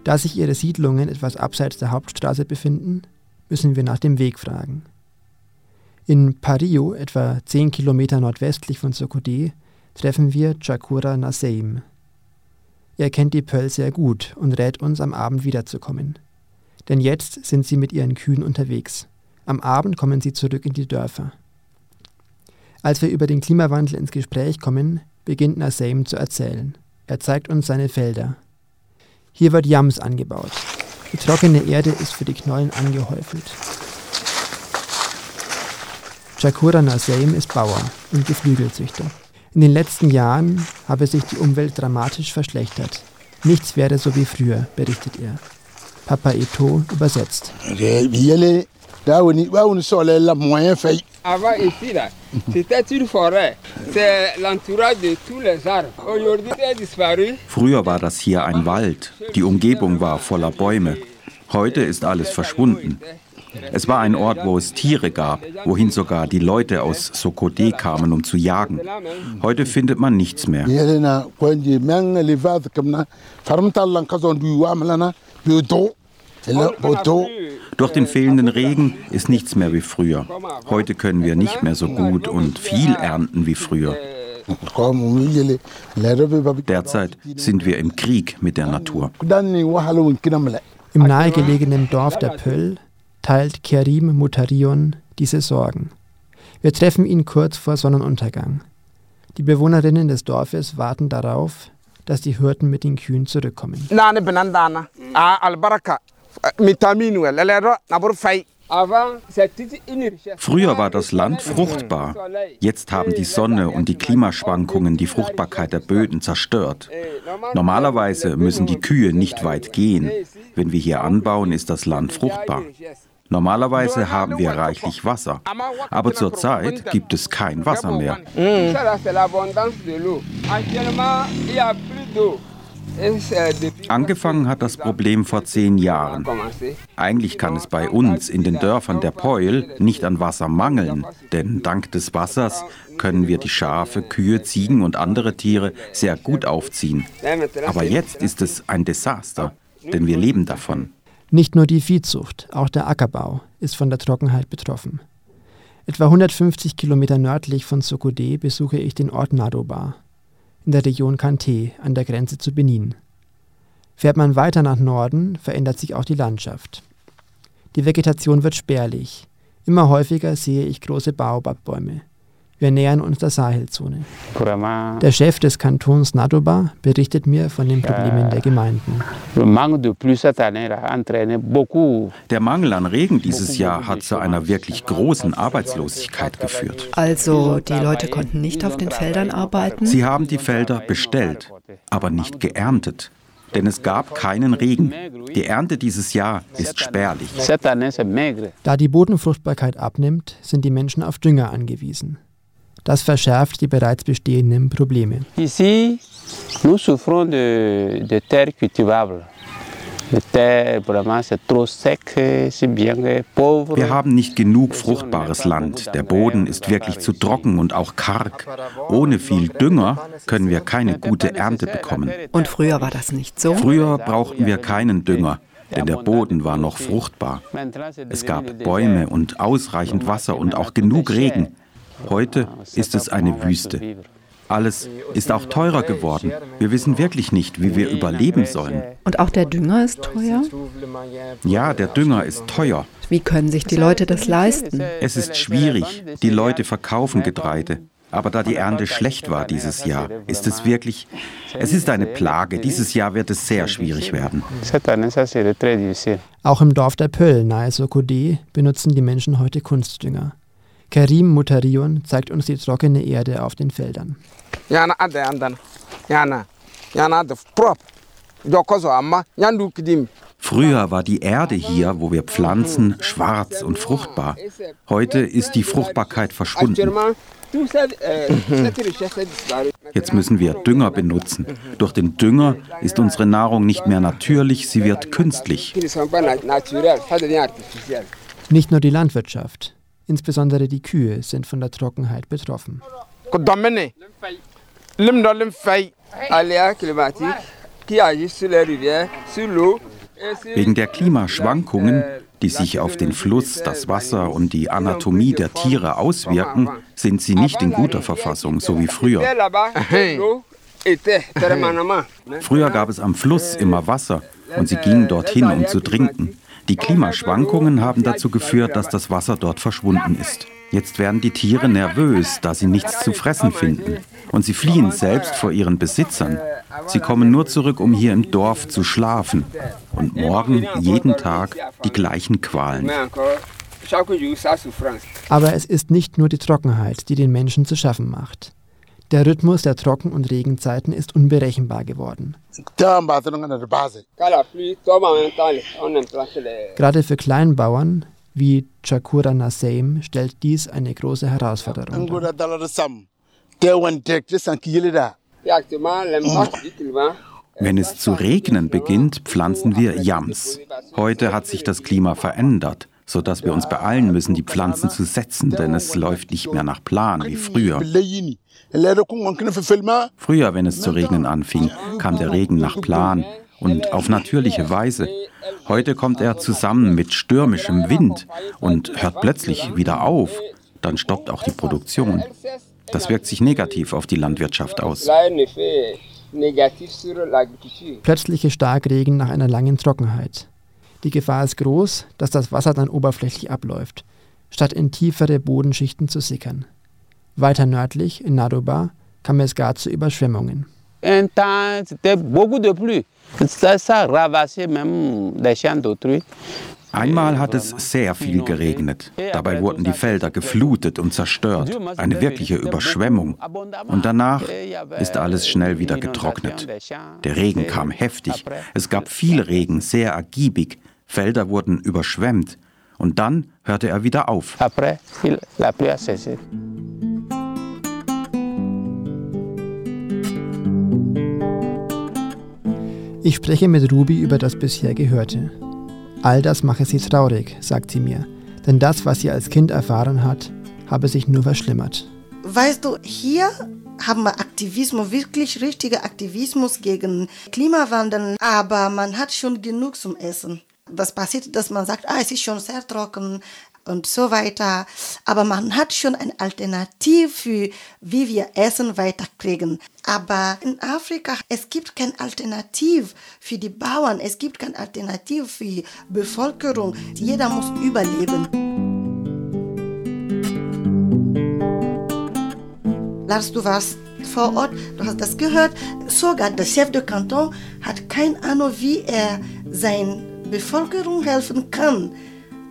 I: Da sich ihre Siedlungen etwas abseits der Hauptstraße befinden, müssen wir nach dem Weg fragen. In Pario, etwa 10 Kilometer nordwestlich von Sokodé, treffen wir Chakura Naseim. Er kennt die Pöll sehr gut und rät uns, am Abend wiederzukommen. Denn jetzt sind sie mit ihren Kühen unterwegs. Am Abend kommen sie zurück in die Dörfer. Als wir über den Klimawandel ins Gespräch kommen, beginnt Naseim zu erzählen. Er zeigt uns seine Felder. Hier wird Yams angebaut. Die trockene Erde ist für die Knollen angehäufelt. Chakura Naseim ist Bauer und Geflügelzüchter. In den letzten Jahren habe sich die Umwelt dramatisch verschlechtert. Nichts wäre so wie früher, berichtet er. Papa Eto übersetzt.
J: Avant ici, là, c'était une forêt. C'est l'entourage de tous les arbres. Aujourd'hui, c'est disparu.
K: Früher war das hier ein Wald. Die Umgebung war voller Bäume. Heute ist alles verschwunden. Es war ein Ort, wo es Tiere gab, wohin sogar die Leute aus Sokodé kamen, um zu jagen. Heute findet man nichts mehr. Durch den fehlenden Regen ist nichts mehr wie früher. Heute können wir nicht mehr so gut und viel ernten wie früher. Derzeit sind wir im Krieg mit der Natur.
I: Im nahegelegenen Dorf der Pöll teilt Kerim Mutarion diese Sorgen. Wir treffen ihn kurz vor Sonnenuntergang. Die Bewohnerinnen des Dorfes warten darauf, dass die Hirten mit den Kühen zurückkommen.
K: Früher war das Land fruchtbar. Jetzt haben die Sonne und die Klimaschwankungen die Fruchtbarkeit der Böden zerstört. Normalerweise müssen die Kühe nicht weit gehen. Wenn wir hier anbauen, ist das Land fruchtbar. Normalerweise haben wir reichlich Wasser, aber zurzeit gibt es kein Wasser mehr. Angefangen hat das Problem vor zehn Jahren. Eigentlich kann es bei uns in den Dörfern der Peul nicht an Wasser mangeln, denn dank des Wassers können wir die Schafe, Kühe, Ziegen und andere Tiere sehr gut aufziehen. Aber jetzt ist es ein Desaster, denn wir leben davon.
I: Nicht nur die Viehzucht, auch der Ackerbau ist von der Trockenheit betroffen. Etwa 150 Kilometer nördlich von Sokode besuche ich den Ort Nadoba in der Region Kante an der Grenze zu Benin. Fährt man weiter nach Norden, verändert sich auch die Landschaft. Die Vegetation wird spärlich. Immer häufiger sehe ich große Baobabbäume. Wir nähern uns der Sahelzone. Der Chef des Kantons Nadoba berichtet mir von den Problemen der Gemeinden.
K: Der Mangel an Regen dieses Jahr hat zu einer wirklich großen Arbeitslosigkeit geführt.
L: Also die Leute konnten nicht auf den Feldern arbeiten?
K: Sie haben die Felder bestellt, aber nicht geerntet. Denn es gab keinen Regen. Die Ernte dieses Jahr ist spärlich.
I: Da die Bodenfruchtbarkeit abnimmt, sind die Menschen auf Dünger angewiesen. Das verschärft die bereits bestehenden Probleme.
M: Ici, nous souffrons de, de terres cultivables.
K: Wir haben nicht genug fruchtbares Land. Der Boden ist wirklich zu trocken und auch karg. Ohne viel Dünger können wir keine gute Ernte bekommen.
L: Und früher war das nicht so?
K: Früher brauchten wir keinen Dünger, denn der Boden war noch fruchtbar. Es gab Bäume und ausreichend Wasser und auch genug Regen. Heute ist es eine Wüste. Alles ist auch teurer geworden. Wir wissen wirklich nicht, wie wir überleben sollen.
L: Und auch der Dünger ist teuer?
K: Ja, der Dünger ist teuer.
L: Wie können sich die Leute das leisten?
K: Es ist schwierig. Die Leute verkaufen Getreide. Aber da die Ernte schlecht war dieses Jahr, ist es wirklich, es ist eine Plage. Dieses Jahr wird es sehr schwierig werden.
I: Auch im Dorf der Pöll nahe Sokode benutzen die Menschen heute Kunstdünger. Karim Mutarion zeigt uns die trockene Erde auf den Feldern.
K: Früher war die Erde hier, wo wir pflanzen, schwarz und fruchtbar. Heute ist die Fruchtbarkeit verschwunden. Jetzt müssen wir Dünger benutzen. Durch den Dünger ist unsere Nahrung nicht mehr natürlich, sie wird künstlich.
I: Nicht nur die Landwirtschaft, insbesondere die Kühe sind von der Trockenheit betroffen.
K: Wegen der Klimaschwankungen, die sich auf den Fluss, das Wasser und die Anatomie der Tiere auswirken, sind sie nicht in guter Verfassung, so wie früher. Früher gab es am Fluss immer Wasser und sie gingen dorthin, um zu trinken. Die Klimaschwankungen haben dazu geführt, dass das Wasser dort verschwunden ist. Jetzt werden die Tiere nervös, da sie nichts zu fressen finden. Und sie fliehen selbst vor ihren Besitzern. Sie kommen nur zurück, um hier im Dorf zu schlafen. Und morgen, jeden Tag, die gleichen Qualen.
I: Aber es ist nicht nur die Trockenheit, die den Menschen zu schaffen macht. Der Rhythmus der Trocken- und Regenzeiten ist unberechenbar geworden. Gerade für Kleinbauern wie Chakura Nasseim stellt dies eine große Herausforderung dar.
K: Wenn es zu regnen beginnt, pflanzen wir Yams. Heute hat sich das Klima verändert, sodass wir uns beeilen müssen, die Pflanzen zu setzen, denn es läuft nicht mehr nach Plan wie früher. Früher, wenn es zu regnen anfing, kam der Regen nach Plan und auf natürliche Weise. Heute kommt er zusammen mit stürmischem Wind und hört plötzlich wieder auf. Dann stoppt auch die Produktion. Das wirkt sich negativ auf die Landwirtschaft aus.
I: Plötzliche Starkregen nach einer langen Trockenheit. Die Gefahr ist groß, dass das Wasser dann oberflächlich abläuft, statt in tiefere Bodenschichten zu sickern. Weiter nördlich, in Nadoba, kam es gar zu Überschwemmungen.
M: Un temps, c'était beaucoup de pluie. Ça, ça ravassait même les champs d'autrui.
K: Einmal hat es sehr viel geregnet. Dabei wurden die Felder geflutet und zerstört. Eine wirkliche Überschwemmung. Und danach ist alles schnell wieder getrocknet. Der Regen kam heftig. Es gab viel Regen, sehr ergiebig. Felder wurden überschwemmt. Und dann hörte er wieder auf.
I: Ich spreche mit Ruby über das bisher Gehörte. All das mache sie traurig, sagt sie mir, denn das, was sie als Kind erfahren hat, habe sich nur verschlimmert.
H: Weißt du, hier haben wir Aktivismus, wirklich richtiger Aktivismus gegen Klimawandel, aber man hat schon genug zum Essen. Das passiert, dass man sagt, ah, es ist schon sehr trocken, und so weiter. Aber man hat schon eine Alternative für, wie wir Essen weiterkriegen. Aber in Afrika, es gibt keine Alternative für die Bauern, es gibt keine Alternative für die Bevölkerung. Jeder muss überleben. Lars, du warst vor Ort, du hast das gehört. Sogar der Chef de Kanton hat keine Ahnung, wie er seiner Bevölkerung helfen kann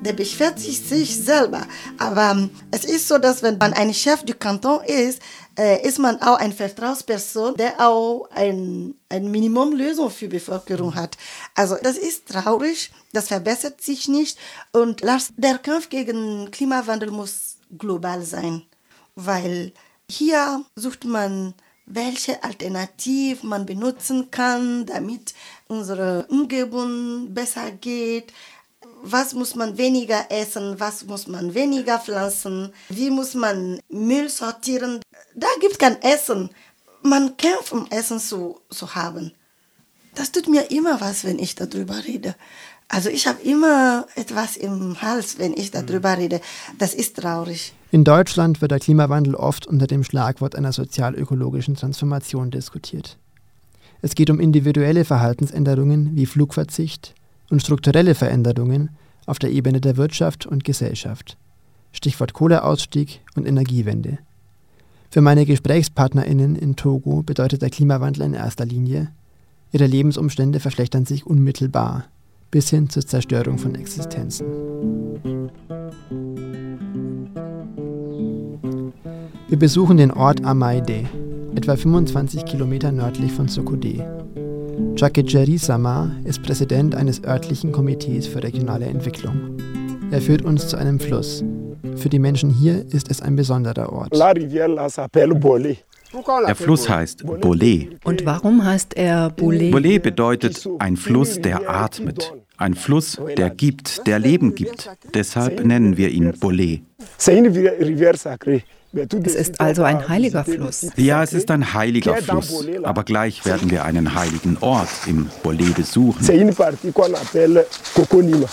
H: der beschwert sich, sich selber. Aber ähm, es ist so, dass wenn man ein Chef du Kanton ist, äh, ist man auch eine Vertrauensperson, der auch ein, ein Minimumlösung für Bevölkerung hat. Also das ist traurig, das verbessert sich nicht und der Kampf gegen Klimawandel muss global sein, weil hier sucht man welche Alternative man benutzen kann, damit unsere Umgebung besser geht was muss man weniger essen, was muss man weniger pflanzen, wie muss man Müll sortieren. Da gibt es kein Essen. Man kämpft, um Essen zu, zu haben. Das tut mir immer was, wenn ich darüber rede. Also ich habe immer etwas im Hals, wenn ich darüber mhm. rede. Das ist traurig.
I: In Deutschland wird der Klimawandel oft unter dem Schlagwort einer sozial-ökologischen Transformation diskutiert. Es geht um individuelle Verhaltensänderungen wie Flugverzicht, und strukturelle Veränderungen auf der Ebene der Wirtschaft und Gesellschaft. Stichwort Kohleausstieg und Energiewende. Für meine GesprächspartnerInnen in Togo bedeutet der Klimawandel in erster Linie, ihre Lebensumstände verschlechtern sich unmittelbar, bis hin zur Zerstörung von Existenzen. Wir besuchen den Ort Amaide, etwa 25 Kilometer nördlich von Sokodé. Chakejeri Sama ist Präsident eines örtlichen Komitees für regionale Entwicklung. Er führt uns zu einem Fluss. Für die Menschen hier ist es ein besonderer Ort.
K: Der Fluss heißt Bolé.
L: Und warum heißt er Bolé?
K: Bolé bedeutet ein Fluss, der atmet. Ein Fluss, der gibt, der Leben gibt. Deshalb nennen wir ihn Bolé.
L: Es ist also ein heiliger Fluss.
K: Ja, es ist ein heiliger Fluss. Aber gleich werden wir einen heiligen Ort im Bolé besuchen.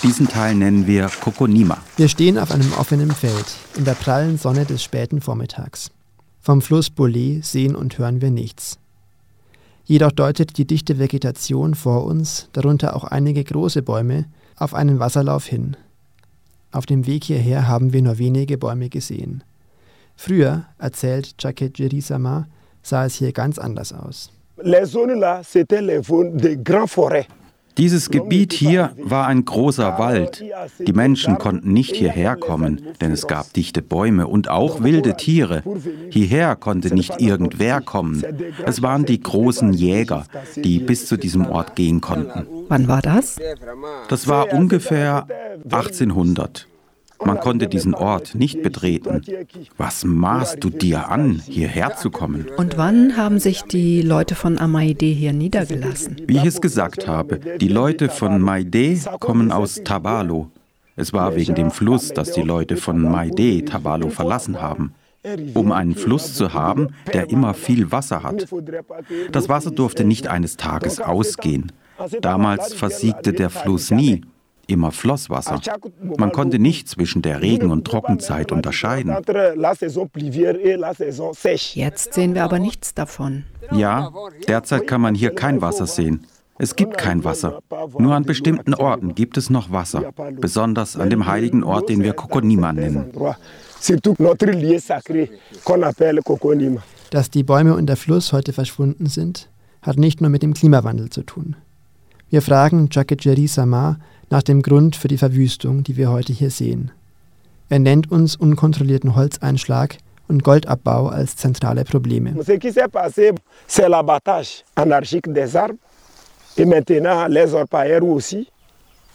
K: Diesen Teil nennen wir Kokonima.
I: Wir stehen auf einem offenen Feld in der prallen Sonne des späten Vormittags. Vom Fluss Bolé sehen und hören wir nichts. Jedoch deutet die dichte Vegetation vor uns, darunter auch einige große Bäume, auf einen Wasserlauf hin. Auf dem Weg hierher haben wir nur wenige Bäume gesehen. Früher, erzählt Jacket Jerisama, sah es hier ganz anders aus.
K: Dieses Gebiet hier war ein großer Wald. Die Menschen konnten nicht hierher kommen, denn es gab dichte Bäume und auch wilde Tiere. Hierher konnte nicht irgendwer kommen. Es waren die großen Jäger, die bis zu diesem Ort gehen konnten.
L: Wann war das?
K: Das war ungefähr 1800. Man konnte diesen Ort nicht betreten. Was maßt du dir an, hierher zu kommen?
L: Und wann haben sich die Leute von Amaide hier niedergelassen?
K: Wie ich es gesagt habe, die Leute von Maide kommen aus Tabalo. Es war wegen dem Fluss, dass die Leute von Maide Tabalo verlassen haben um einen Fluss zu haben, der immer viel Wasser hat. Das Wasser durfte nicht eines Tages ausgehen. Damals versiegte der Fluss nie immer Flosswasser. Man konnte nicht zwischen der Regen- und Trockenzeit unterscheiden.
L: Jetzt sehen wir aber nichts davon.
K: Ja, derzeit kann man hier kein Wasser sehen. Es gibt kein Wasser. Nur an bestimmten Orten gibt es noch Wasser, besonders an dem heiligen Ort, den wir Kokonima nennen.
I: Dass die Bäume und der Fluss heute verschwunden sind, hat nicht nur mit dem Klimawandel zu tun. Wir fragen Chakejeri Sama nach dem Grund für die Verwüstung, die wir heute hier sehen. Er nennt uns unkontrollierten Holzeinschlag und Goldabbau als zentrale Probleme.
N: Ce qui s'est passé, c'est l'abattage anarchique des arbres. Et maintenant, les orpailleurs aussi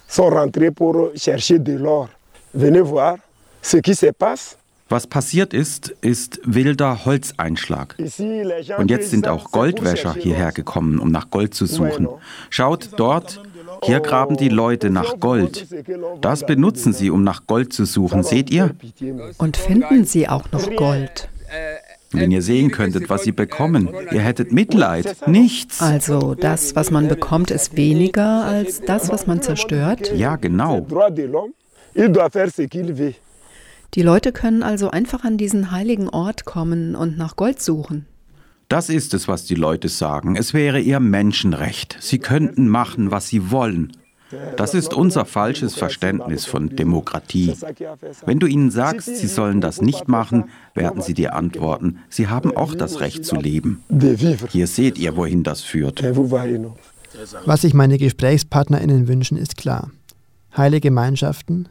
N: sont rentrés pour chercher de l'or. Venez voir ce qui se passe.
K: Was passiert ist, ist wilder Holzeinschlag. Und jetzt sind auch Goldwäscher hierher gekommen, um nach Gold zu suchen. Schaut dort, hier graben die Leute nach Gold. Das benutzen sie, um nach Gold zu suchen, seht ihr?
L: Und finden sie auch noch Gold?
K: Wenn ihr sehen könntet, was sie bekommen, ihr hättet Mitleid. Nichts.
L: Also das, was man bekommt, ist weniger als das, was man zerstört?
K: Ja, genau.
L: Die Leute können also einfach an diesen heiligen Ort kommen und nach Gold suchen.
K: Das ist es, was die Leute sagen. Es wäre ihr Menschenrecht. Sie könnten machen, was sie wollen. Das ist unser falsches Verständnis von Demokratie. Wenn du ihnen sagst, sie sollen das nicht machen, werden sie dir antworten, sie haben auch das Recht zu leben. Hier seht ihr, wohin das führt.
I: Was sich meine GesprächspartnerInnen wünschen, ist klar. Heile Gemeinschaften,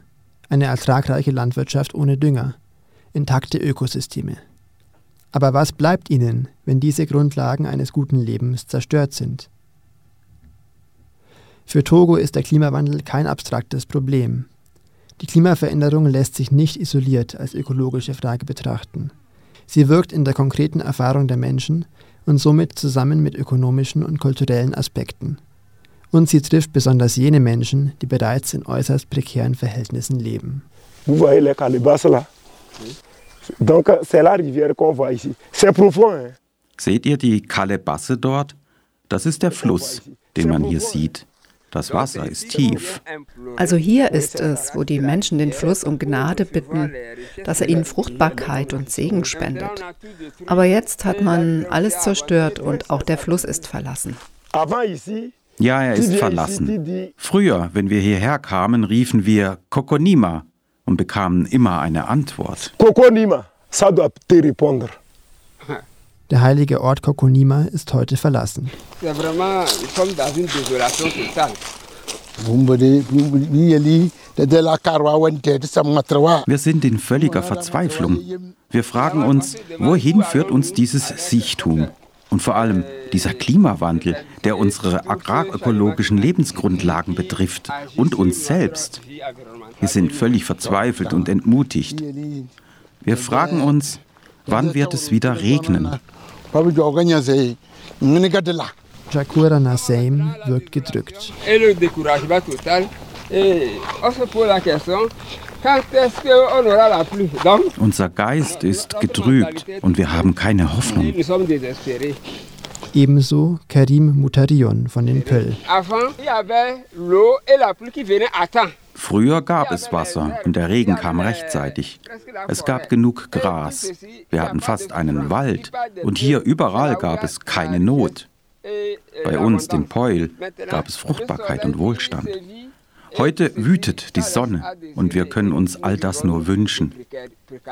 I: eine ertragreiche Landwirtschaft ohne Dünger, intakte Ökosysteme. Aber was bleibt ihnen, wenn diese Grundlagen eines guten Lebens zerstört sind? Für Togo ist der Klimawandel kein abstraktes Problem. Die Klimaveränderung lässt sich nicht isoliert als ökologische Frage betrachten. Sie wirkt in der konkreten Erfahrung der Menschen und somit zusammen mit ökonomischen und kulturellen Aspekten. Und sie trifft besonders jene Menschen, die bereits in äußerst prekären Verhältnissen leben.
N: Vous voyez les calebasses là Donc c'est la rivière qu'on voit ici. C'est profond. Hein?
K: Seht ihr die Kalebasse dort? Das ist der Fluss, den man hier sieht. Das Wasser ist tief.
L: Also hier ist es, wo die Menschen den Fluss um Gnade bitten, dass er ihnen Fruchtbarkeit und Segen spendet. Aber jetzt hat man alles zerstört und auch der Fluss ist verlassen.
K: Ja, er ist verlassen. Früher, wenn wir hierher kamen, riefen wir Kokonima und bekamen immer eine Antwort.
N: Kokonima, ça doit te répondre.
I: Der heilige Ort Kokonima ist heute verlassen.
K: Wir sind in völliger Verzweiflung. Wir fragen uns, wohin führt uns dieses Siechtum? Und vor allem dieser Klimawandel, der unsere agrarökologischen Lebensgrundlagen betrifft und uns selbst. Wir sind völlig verzweifelt und entmutigt. Wir fragen uns, wann wird es wieder regnen?
I: Jakura Nasseim wirkt gedrückt.
K: Unser Geist ist getrübt und wir haben keine Hoffnung.
I: Ebenso Karim Mutarion von den Pöll.
K: Früher gab es Wasser und der Regen kam rechtzeitig. Es gab genug Gras. Wir hatten fast einen Wald und hier überall gab es keine Not. Bei uns, dem Peul, gab es Fruchtbarkeit und Wohlstand. Heute wütet die Sonne und wir können uns all das nur wünschen.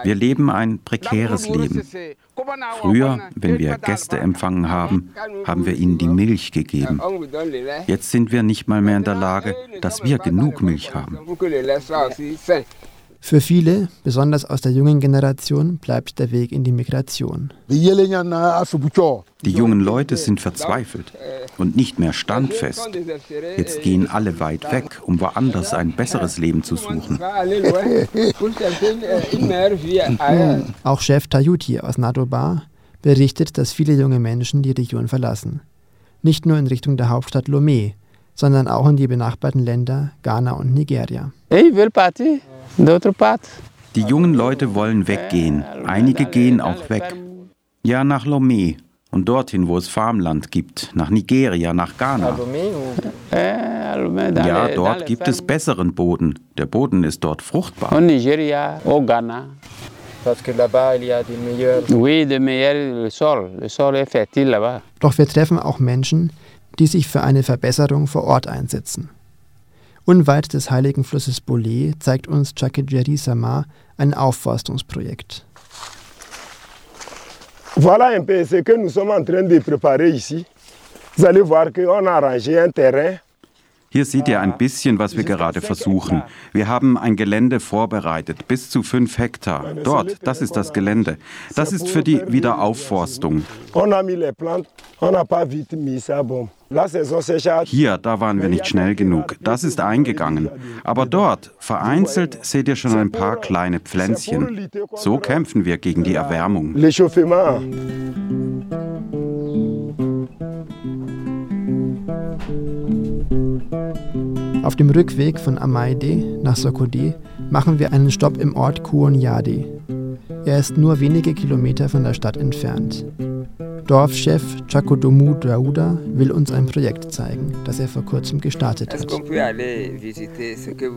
K: Wir leben ein prekäres Leben. Früher, wenn wir Gäste empfangen haben, haben wir ihnen die Milch gegeben. Jetzt sind wir nicht mal mehr in der Lage, dass wir genug Milch haben.
I: Für viele, besonders aus der jungen Generation, bleibt der Weg in die Migration.
K: Die jungen Leute sind verzweifelt und nicht mehr standfest. Jetzt gehen alle weit weg, um woanders ein besseres Leben zu suchen.
I: Auch Chef Tayuti aus Nadobar berichtet, dass viele junge Menschen die Region verlassen. Nicht nur in Richtung der Hauptstadt Lomé, sondern auch in die benachbarten Länder Ghana und Nigeria.
M: Hey, will party?
K: Die jungen Leute wollen weggehen. Einige gehen auch weg. Ja, nach Lomé und dorthin, wo es Farmland gibt, nach Nigeria, nach Ghana. Ja, dort gibt es besseren Boden. Der Boden ist dort fruchtbar.
M: Nigeria, au Ghana.
O: Parce que là-bas, il y a des meilleurs.
M: Oui, de meilleurs, le sol. Le sol est fertile là-bas.
I: Doch wir treffen auch Menschen, die sich für eine Verbesserung vor Ort einsetzen. Unweit des heiligen Flusses Bolé zeigt uns Chakejeri Sama ein Aufforstungsprojekt.
N: Voilà un peu ce que nous sommes en train de préparer ici. Vous allez voir qu'on a arrangé un terrain
K: hier seht ihr ein bisschen, was wir gerade versuchen. Wir haben ein Gelände vorbereitet, bis zu fünf Hektar. Dort, das ist das Gelände. Das ist für die Wiederaufforstung. Hier, da waren wir nicht schnell genug. Das ist eingegangen. Aber dort, vereinzelt, seht ihr schon ein paar kleine Pflänzchen. So kämpfen wir gegen die Erwärmung.
I: Auf dem Rückweg von Amaide nach Sokode machen wir einen Stopp im Ort Kuonyade. Er ist nur wenige Kilometer von der Stadt entfernt. Dorfchef Chakodomu Dauda will uns ein Projekt zeigen, das er vor kurzem gestartet hat.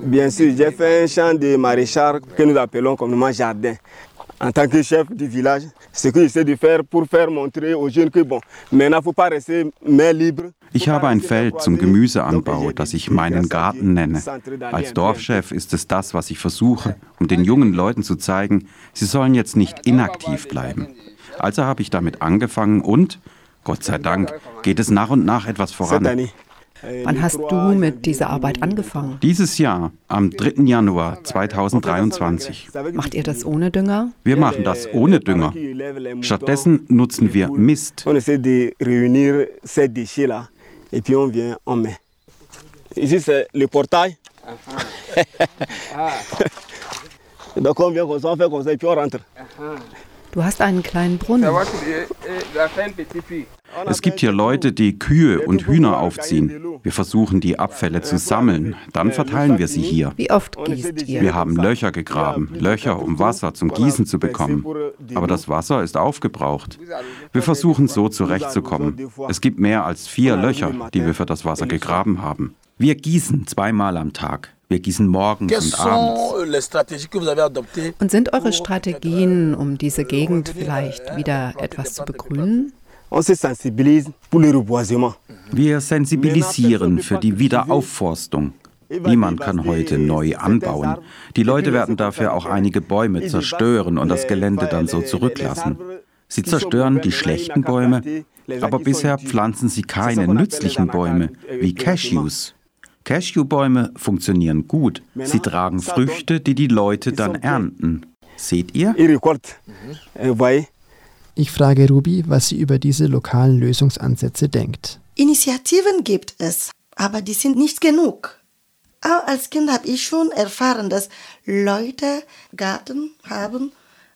N: Bien sûr, j'ai fait un champ de maraîchage que nous appelons communément jardin. En tant que chef du village, ce que j'essaie de faire pour faire montrer aux jeunes que bon, maintenant faut pas rester main libre.
K: Ich habe ein Feld zum Gemüseanbau, das ich meinen Garten nenne. Als Dorfchef ist es das, was ich versuche, um den jungen Leuten zu zeigen, sie sollen jetzt nicht inaktiv bleiben. Also habe ich damit angefangen und, Gott sei Dank, geht es nach und nach etwas voran.
L: Wann hast du mit dieser Arbeit angefangen?
K: Dieses Jahr, am 3. Januar 2023.
L: Macht ihr das ohne Dünger?
K: Wir machen das ohne Dünger. Stattdessen nutzen wir Mist.
N: Ici, c'est le portail. Donc, on vient comme ça, on fait comme ça, et puis on rentre.
L: Du hast einen kleinen Brunnen.
K: Es gibt hier Leute, die Kühe und Hühner aufziehen. Wir versuchen, die Abfälle zu sammeln. Dann verteilen wir sie hier.
L: Wie oft gießt ihr?
K: Wir haben Löcher gegraben. Löcher, um Wasser zum Gießen zu bekommen. Aber das Wasser ist aufgebraucht. Wir versuchen so zurechtzukommen. Es gibt mehr als vier Löcher, die wir für das Wasser gegraben haben. Wir gießen zweimal am Tag. Wir gießen morgens und abends.
L: Und sind eure Strategien, um diese Gegend vielleicht wieder etwas zu begrünen?
K: Wir sensibilisieren für die Wiederaufforstung. Niemand kann heute neu anbauen. Die Leute werden dafür auch einige Bäume zerstören und das Gelände dann so zurücklassen. Sie zerstören die schlechten Bäume, aber bisher pflanzen sie keine nützlichen Bäume wie Cashews. Cashewbäume funktionieren gut. Sie tragen Früchte, die die Leute dann ernten. Seht ihr?
I: Ich frage Ruby, was sie über diese lokalen Lösungsansätze denkt.
H: Initiativen gibt es, aber die sind nicht genug. Auch als Kind habe ich schon erfahren, dass Leute Garten haben,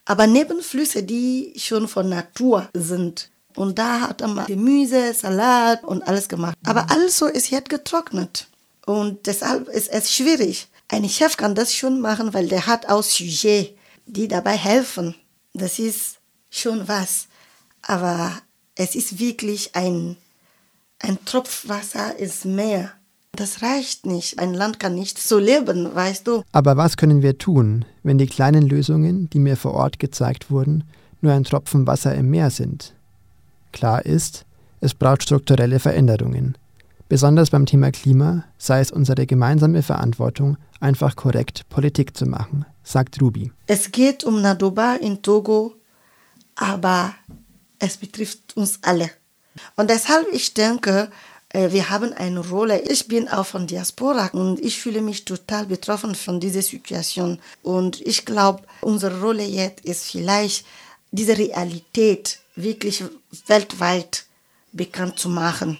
H: aber Nebenflüsse, die schon von Natur sind. Und da hat man Gemüse, Salat und alles gemacht. Aber alles so ist jetzt getrocknet. Und deshalb ist es schwierig. Ein Chef kann das schon machen, weil der hat auch Sujet, die dabei helfen. Das ist schon was. Aber es ist wirklich ein, ein Tropf Wasser ins Meer. Das reicht nicht. Ein Land kann nicht so leben, weißt du.
I: Aber was können wir tun, wenn die kleinen Lösungen, die mir vor Ort gezeigt wurden, nur ein Tropfen Wasser im Meer sind? Klar ist, es braucht strukturelle Veränderungen. Besonders beim Thema Klima sei es unsere gemeinsame Verantwortung, einfach korrekt Politik zu machen, sagt Ruby.
H: Es geht um Nadoba in Togo, aber es betrifft uns alle. Und deshalb ich denke, äh, wir haben eine Rolle. Ich bin auch von Diaspora und ich fühle mich total betroffen von dieser Situation. Und ich glaube, unsere Rolle jetzt ist vielleicht, diese Realität wirklich weltweit bekannt zu machen.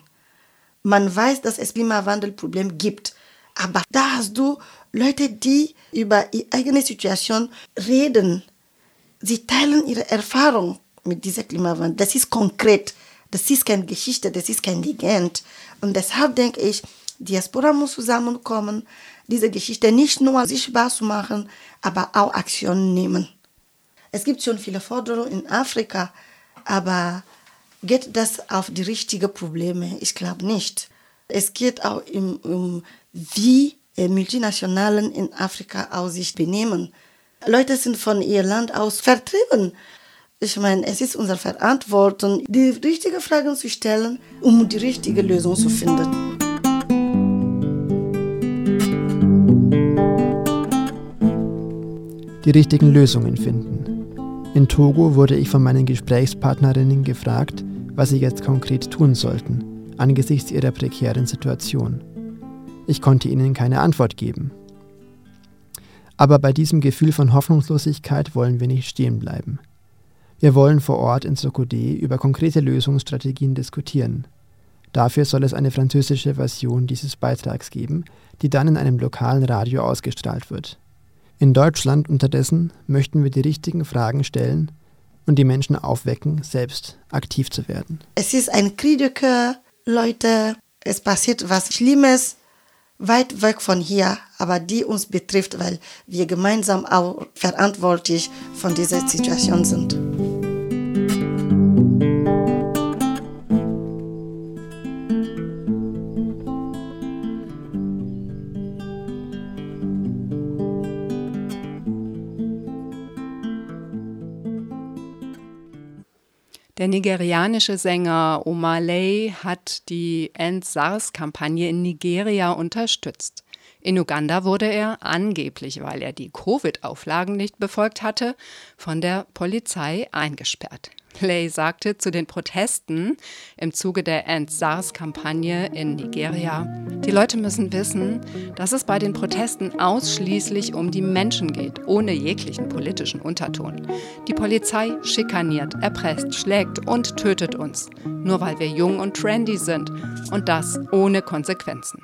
H: Man weiß, dass es Klimawandelproblem gibt. Aber da hast du Leute, die über ihre eigene Situation reden. Sie teilen ihre Erfahrung mit diesem Klimawandel. Das ist konkret. Das ist keine Geschichte, das ist kein Legend. Und deshalb denke ich, Diaspora muss zusammenkommen, diese Geschichte nicht nur sichtbar zu machen, aber auch Aktionen nehmen. Es gibt schon viele Forderungen in Afrika, aber geht das auf die richtigen Probleme? Ich glaube nicht. Es geht auch um, um wie äh, Multinationalen in Afrika auch sich benehmen. Leute sind von ihr Land aus vertrieben. Ich meine, es ist unsere Verantwortung, die richtigen Fragen zu stellen, um die richtige Lösung zu finden.
I: Die richtigen Lösungen finden. In Togo wurde ich von meinen Gesprächspartnerinnen gefragt, was sie jetzt konkret tun sollten, angesichts ihrer prekären Situation. Ich konnte ihnen keine Antwort geben. Aber bei diesem Gefühl von Hoffnungslosigkeit wollen wir nicht stehen bleiben. Wir wollen vor Ort in Sokodé über konkrete Lösungsstrategien diskutieren. Dafür soll es eine französische Version dieses Beitrags geben, die dann in einem lokalen Radio ausgestrahlt wird. In Deutschland unterdessen möchten wir die richtigen Fragen stellen und die Menschen aufwecken, selbst aktiv zu werden.
H: Es ist ein Kritiker, Leute, es passiert was Schlimmes, weit weg von hier, aber die uns betrifft, weil wir gemeinsam auch verantwortlich von dieser Situation sind.
B: Der nigerianische Sänger Omar Lay hat die End-SARS-Kampagne in Nigeria unterstützt. In Uganda wurde er, angeblich weil er die Covid-Auflagen nicht befolgt hatte, von der Polizei eingesperrt. Lay sagte zu den Protesten im Zuge der End-SARS-Kampagne in Nigeria, die Leute müssen wissen, dass es bei den Protesten ausschließlich um die Menschen geht, ohne jeglichen politischen Unterton. Die Polizei schikaniert, erpresst, schlägt und tötet uns, nur weil wir jung und trendy sind und das ohne Konsequenzen.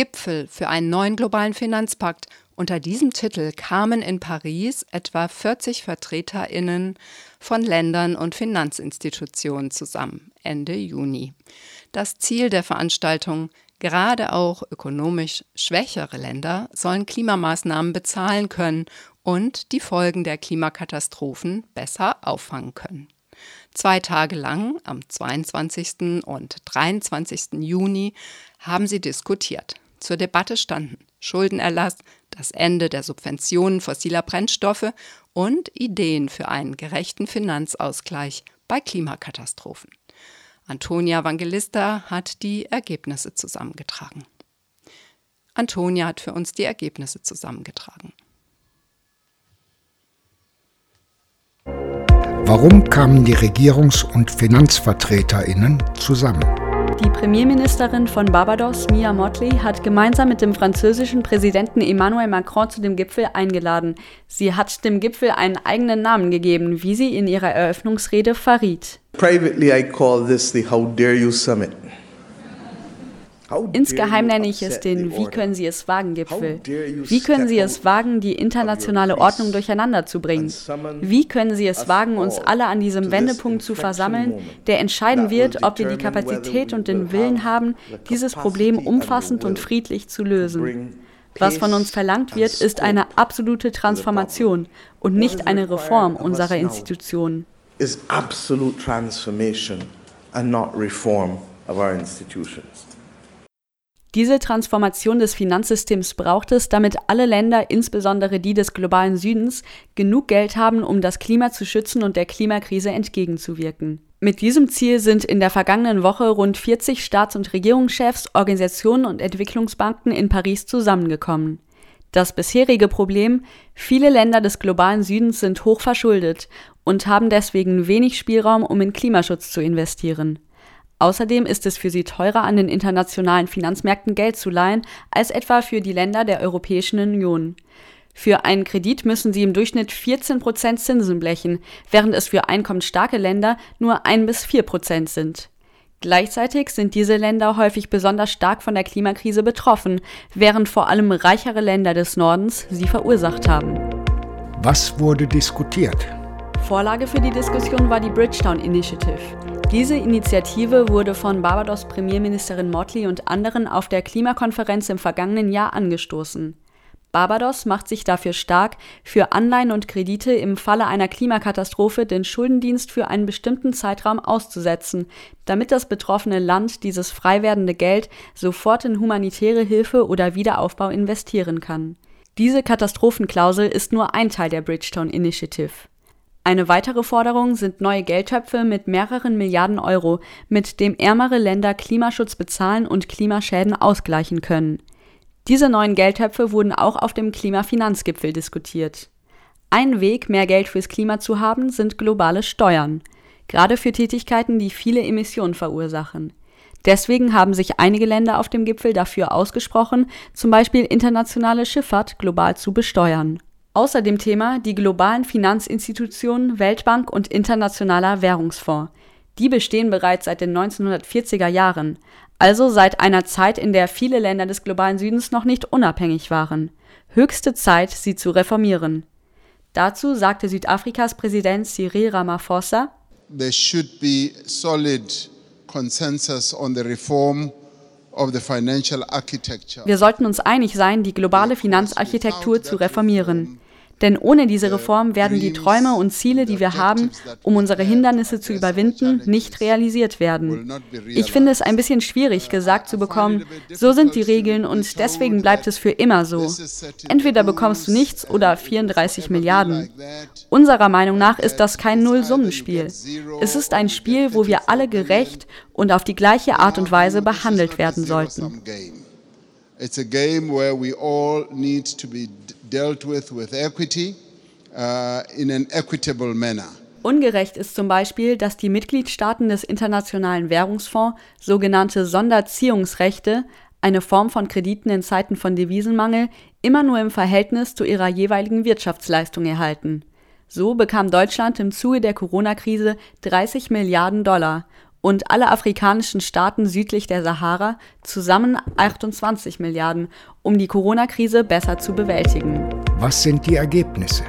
B: Gipfel für einen neuen globalen Finanzpakt. Unter diesem Titel kamen in Paris etwa 40 Vertreterinnen von Ländern und Finanzinstitutionen zusammen Ende Juni. Das Ziel der Veranstaltung Gerade auch ökonomisch schwächere Länder sollen Klimamaßnahmen bezahlen können und die Folgen der Klimakatastrophen besser auffangen können. Zwei Tage lang, am 22. und 23. Juni, haben sie diskutiert. Zur Debatte standen Schuldenerlass, das Ende der Subventionen fossiler Brennstoffe und Ideen für einen gerechten Finanzausgleich bei Klimakatastrophen. Antonia Evangelista hat die Ergebnisse zusammengetragen. Antonia hat für uns die Ergebnisse zusammengetragen.
P: Warum kamen die Regierungs- und Finanzvertreterinnen zusammen?
C: Die Premierministerin von Barbados, Mia Motley, hat gemeinsam mit dem französischen Präsidenten Emmanuel Macron zu dem Gipfel eingeladen. Sie hat dem Gipfel einen eigenen Namen gegeben, wie sie in ihrer Eröffnungsrede verriet.
Q: Privately I call this the How Dare You Summit.
C: Insgeheim nenne ich es den Wie können Sie es wagen Gipfel. Wie können Sie es wagen, die internationale Ordnung durcheinander zu bringen? Wie können Sie es wagen, uns alle an diesem Wendepunkt zu versammeln, der entscheiden wird, ob wir die Kapazität und den Willen haben, dieses Problem umfassend und friedlich zu lösen? Was von uns verlangt wird, ist eine absolute Transformation und nicht eine Reform unserer Institutionen.
Q: Is absolute transformation and not reform of our institutions.
C: Diese Transformation des Finanzsystems braucht es, damit alle Länder, insbesondere die des globalen Südens, genug Geld haben, um das Klima zu schützen und der Klimakrise entgegenzuwirken. Mit diesem Ziel sind in der vergangenen Woche rund 40 Staats- und Regierungschefs, Organisationen und Entwicklungsbanken in Paris zusammengekommen. Das bisherige Problem, viele Länder des globalen Südens sind hoch verschuldet und haben deswegen wenig Spielraum, um in Klimaschutz zu investieren. Außerdem ist es für sie teurer, an den internationalen Finanzmärkten Geld zu leihen, als etwa für die Länder der Europäischen Union. Für einen Kredit müssen sie im Durchschnitt 14 Prozent Zinsen blechen, während es für einkommensstarke Länder nur ein bis vier Prozent sind. Gleichzeitig sind diese Länder häufig besonders stark von der Klimakrise betroffen, während vor allem reichere Länder des Nordens sie verursacht haben.
P: Was wurde diskutiert?
C: Vorlage für die Diskussion war die Bridgetown Initiative. Diese Initiative wurde von Barbados Premierministerin Motley und anderen auf der Klimakonferenz im vergangenen Jahr angestoßen. Barbados macht sich dafür stark, für Anleihen und Kredite im Falle einer Klimakatastrophe den Schuldendienst für einen bestimmten Zeitraum auszusetzen, damit das betroffene Land dieses frei werdende Geld sofort in humanitäre Hilfe oder Wiederaufbau investieren kann. Diese Katastrophenklausel ist nur ein Teil der Bridgestone Initiative. Eine weitere Forderung sind neue Geldtöpfe mit mehreren Milliarden Euro, mit dem ärmere Länder Klimaschutz bezahlen und Klimaschäden ausgleichen können. Diese neuen Geldtöpfe wurden auch auf dem Klimafinanzgipfel diskutiert. Ein Weg, mehr Geld fürs Klima zu haben, sind globale Steuern, gerade für Tätigkeiten, die viele Emissionen verursachen. Deswegen haben sich einige Länder auf dem Gipfel dafür ausgesprochen, zum Beispiel internationale Schifffahrt global zu besteuern. Außer dem Thema die globalen Finanzinstitutionen Weltbank und Internationaler Währungsfonds. Die bestehen bereits seit den 1940er Jahren, also seit einer Zeit, in der viele Länder des globalen Südens noch nicht unabhängig waren. Höchste Zeit, sie zu reformieren. Dazu sagte Südafrikas Präsident Cyril Ramaphosa,
R: There should be solid consensus on the reform
C: wir sollten uns einig sein, die globale Finanzarchitektur zu reformieren. Denn ohne diese Reform werden die Träume und Ziele, die wir haben, um unsere Hindernisse zu überwinden, nicht realisiert werden. Ich finde es ein bisschen schwierig, gesagt zu bekommen, so sind die Regeln und deswegen bleibt es für immer so. Entweder bekommst du nichts oder 34 Milliarden. Unserer Meinung nach ist das kein Nullsummenspiel. Es ist ein Spiel, wo wir alle gerecht und auf die gleiche Art und Weise behandelt werden sollten. It's a game where we all need to be dealt with with equity uh, in an equitable manner. Ungerecht ist zum Beispiel, dass die Mitgliedstaaten des Internationalen Währungsfonds sogenannte Sonderziehungsrechte, eine Form von Krediten in Zeiten von Devisenmangel, immer nur im Verhältnis zu ihrer jeweiligen Wirtschaftsleistung erhalten. So bekam Deutschland im Zuge der Corona-Krise 30 Milliarden Dollar und alle afrikanischen Staaten südlich der Sahara zusammen 28 Milliarden, um die Corona-Krise besser zu bewältigen.
P: Was sind die Ergebnisse?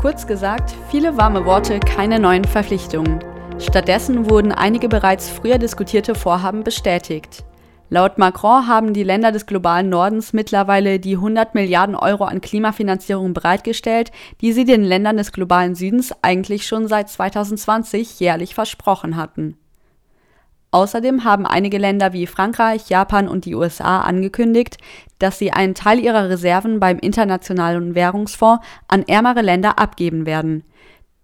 C: Kurz gesagt, viele warme Worte, keine neuen Verpflichtungen. Stattdessen wurden einige bereits früher diskutierte Vorhaben bestätigt. Laut Macron haben die Länder des globalen Nordens mittlerweile die 100 Milliarden Euro an Klimafinanzierung bereitgestellt, die sie den Ländern des globalen Südens eigentlich schon seit 2020 jährlich versprochen hatten. Außerdem haben einige Länder wie Frankreich, Japan und die USA angekündigt, dass sie einen Teil ihrer Reserven beim Internationalen Währungsfonds an ärmere Länder abgeben werden.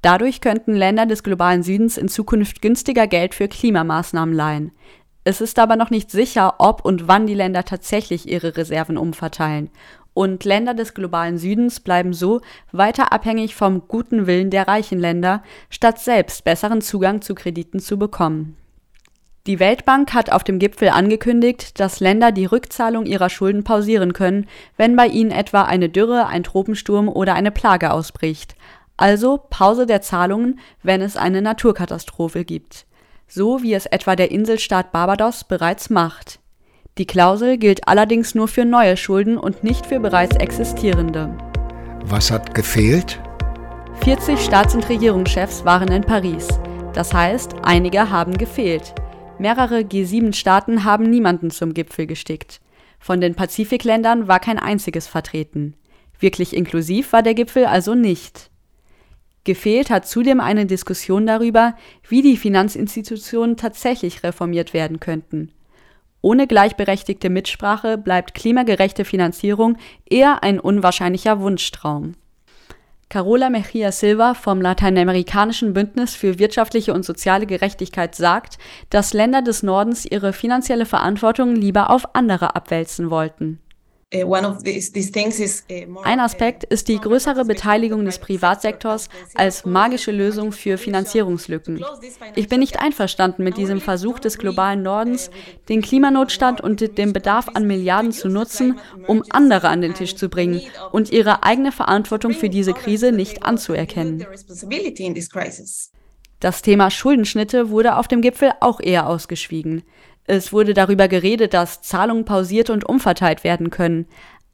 C: Dadurch könnten Länder des globalen Südens in Zukunft günstiger Geld für Klimamaßnahmen leihen. Es ist aber noch nicht sicher, ob und wann die Länder tatsächlich ihre Reserven umverteilen. Und Länder des globalen Südens bleiben so weiter abhängig vom guten Willen der reichen Länder, statt selbst besseren Zugang zu Krediten zu bekommen. Die Weltbank hat auf dem Gipfel angekündigt, dass Länder die Rückzahlung ihrer Schulden pausieren können, wenn bei ihnen etwa eine Dürre, ein Tropensturm oder eine Plage ausbricht. Also Pause der Zahlungen, wenn es eine Naturkatastrophe gibt. So wie es etwa der Inselstaat Barbados bereits macht. Die Klausel gilt allerdings nur für neue Schulden und nicht für bereits existierende.
P: Was hat gefehlt?
C: 40 Staats- und Regierungschefs waren in Paris. Das heißt, einige haben gefehlt. Mehrere G7-Staaten haben niemanden zum Gipfel gestickt. Von den Pazifikländern war kein einziges vertreten. Wirklich inklusiv war der Gipfel also nicht. Gefehlt hat zudem eine Diskussion darüber, wie die Finanzinstitutionen tatsächlich reformiert werden könnten. Ohne gleichberechtigte Mitsprache bleibt klimagerechte Finanzierung eher ein unwahrscheinlicher Wunschtraum. Carola Mejia Silva vom Lateinamerikanischen Bündnis für wirtschaftliche und soziale Gerechtigkeit sagt, dass Länder des Nordens ihre finanzielle Verantwortung lieber auf andere abwälzen wollten.
S: Uh, uh,
C: Ein Aspekt ist die größere Beteiligung des Privatsektors als magische Lösung für Finanzierungslücken. Ich bin nicht einverstanden mit diesem Versuch des globalen Nordens, den Klimanotstand und den Bedarf an Milliarden zu nutzen, um andere an den Tisch zu bringen und ihre eigene Verantwortung für diese Krise nicht anzuerkennen. Das Thema Schuldenschnitte wurde auf dem Gipfel auch eher ausgeschwiegen. Es wurde darüber geredet, dass Zahlungen pausiert und umverteilt werden können,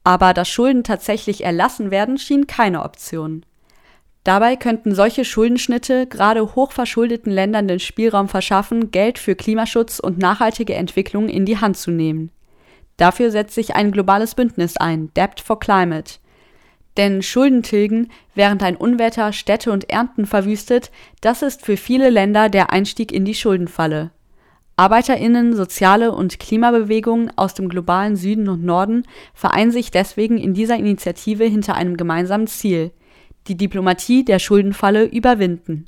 C: aber dass Schulden tatsächlich erlassen werden, schien keine Option. Dabei könnten solche Schuldenschnitte gerade hochverschuldeten Ländern den Spielraum verschaffen, Geld für Klimaschutz und nachhaltige Entwicklung in die Hand zu nehmen. Dafür setzt sich ein globales Bündnis ein, Debt for Climate. Denn Schulden tilgen, während ein Unwetter Städte und Ernten verwüstet, das ist für viele Länder der Einstieg in die Schuldenfalle. Arbeiterinnen, soziale und Klimabewegungen aus dem globalen Süden und Norden vereinen sich deswegen in dieser Initiative hinter einem gemeinsamen Ziel die Diplomatie der Schuldenfalle überwinden.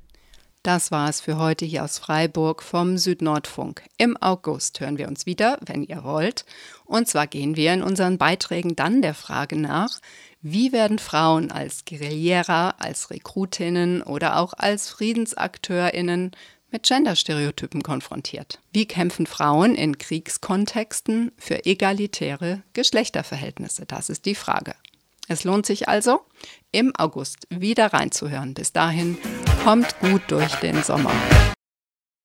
B: Das war es für heute hier aus Freiburg vom Südnordfunk. Im August hören wir uns wieder, wenn ihr wollt. Und zwar gehen wir in unseren Beiträgen dann der Frage nach, wie werden Frauen als Guerillera, als Rekrutinnen oder auch als Friedensakteurinnen mit Genderstereotypen konfrontiert? Wie kämpfen Frauen in Kriegskontexten für egalitäre Geschlechterverhältnisse? Das ist die Frage. Es lohnt sich also, im August wieder reinzuhören. Bis dahin, kommt gut durch den Sommer.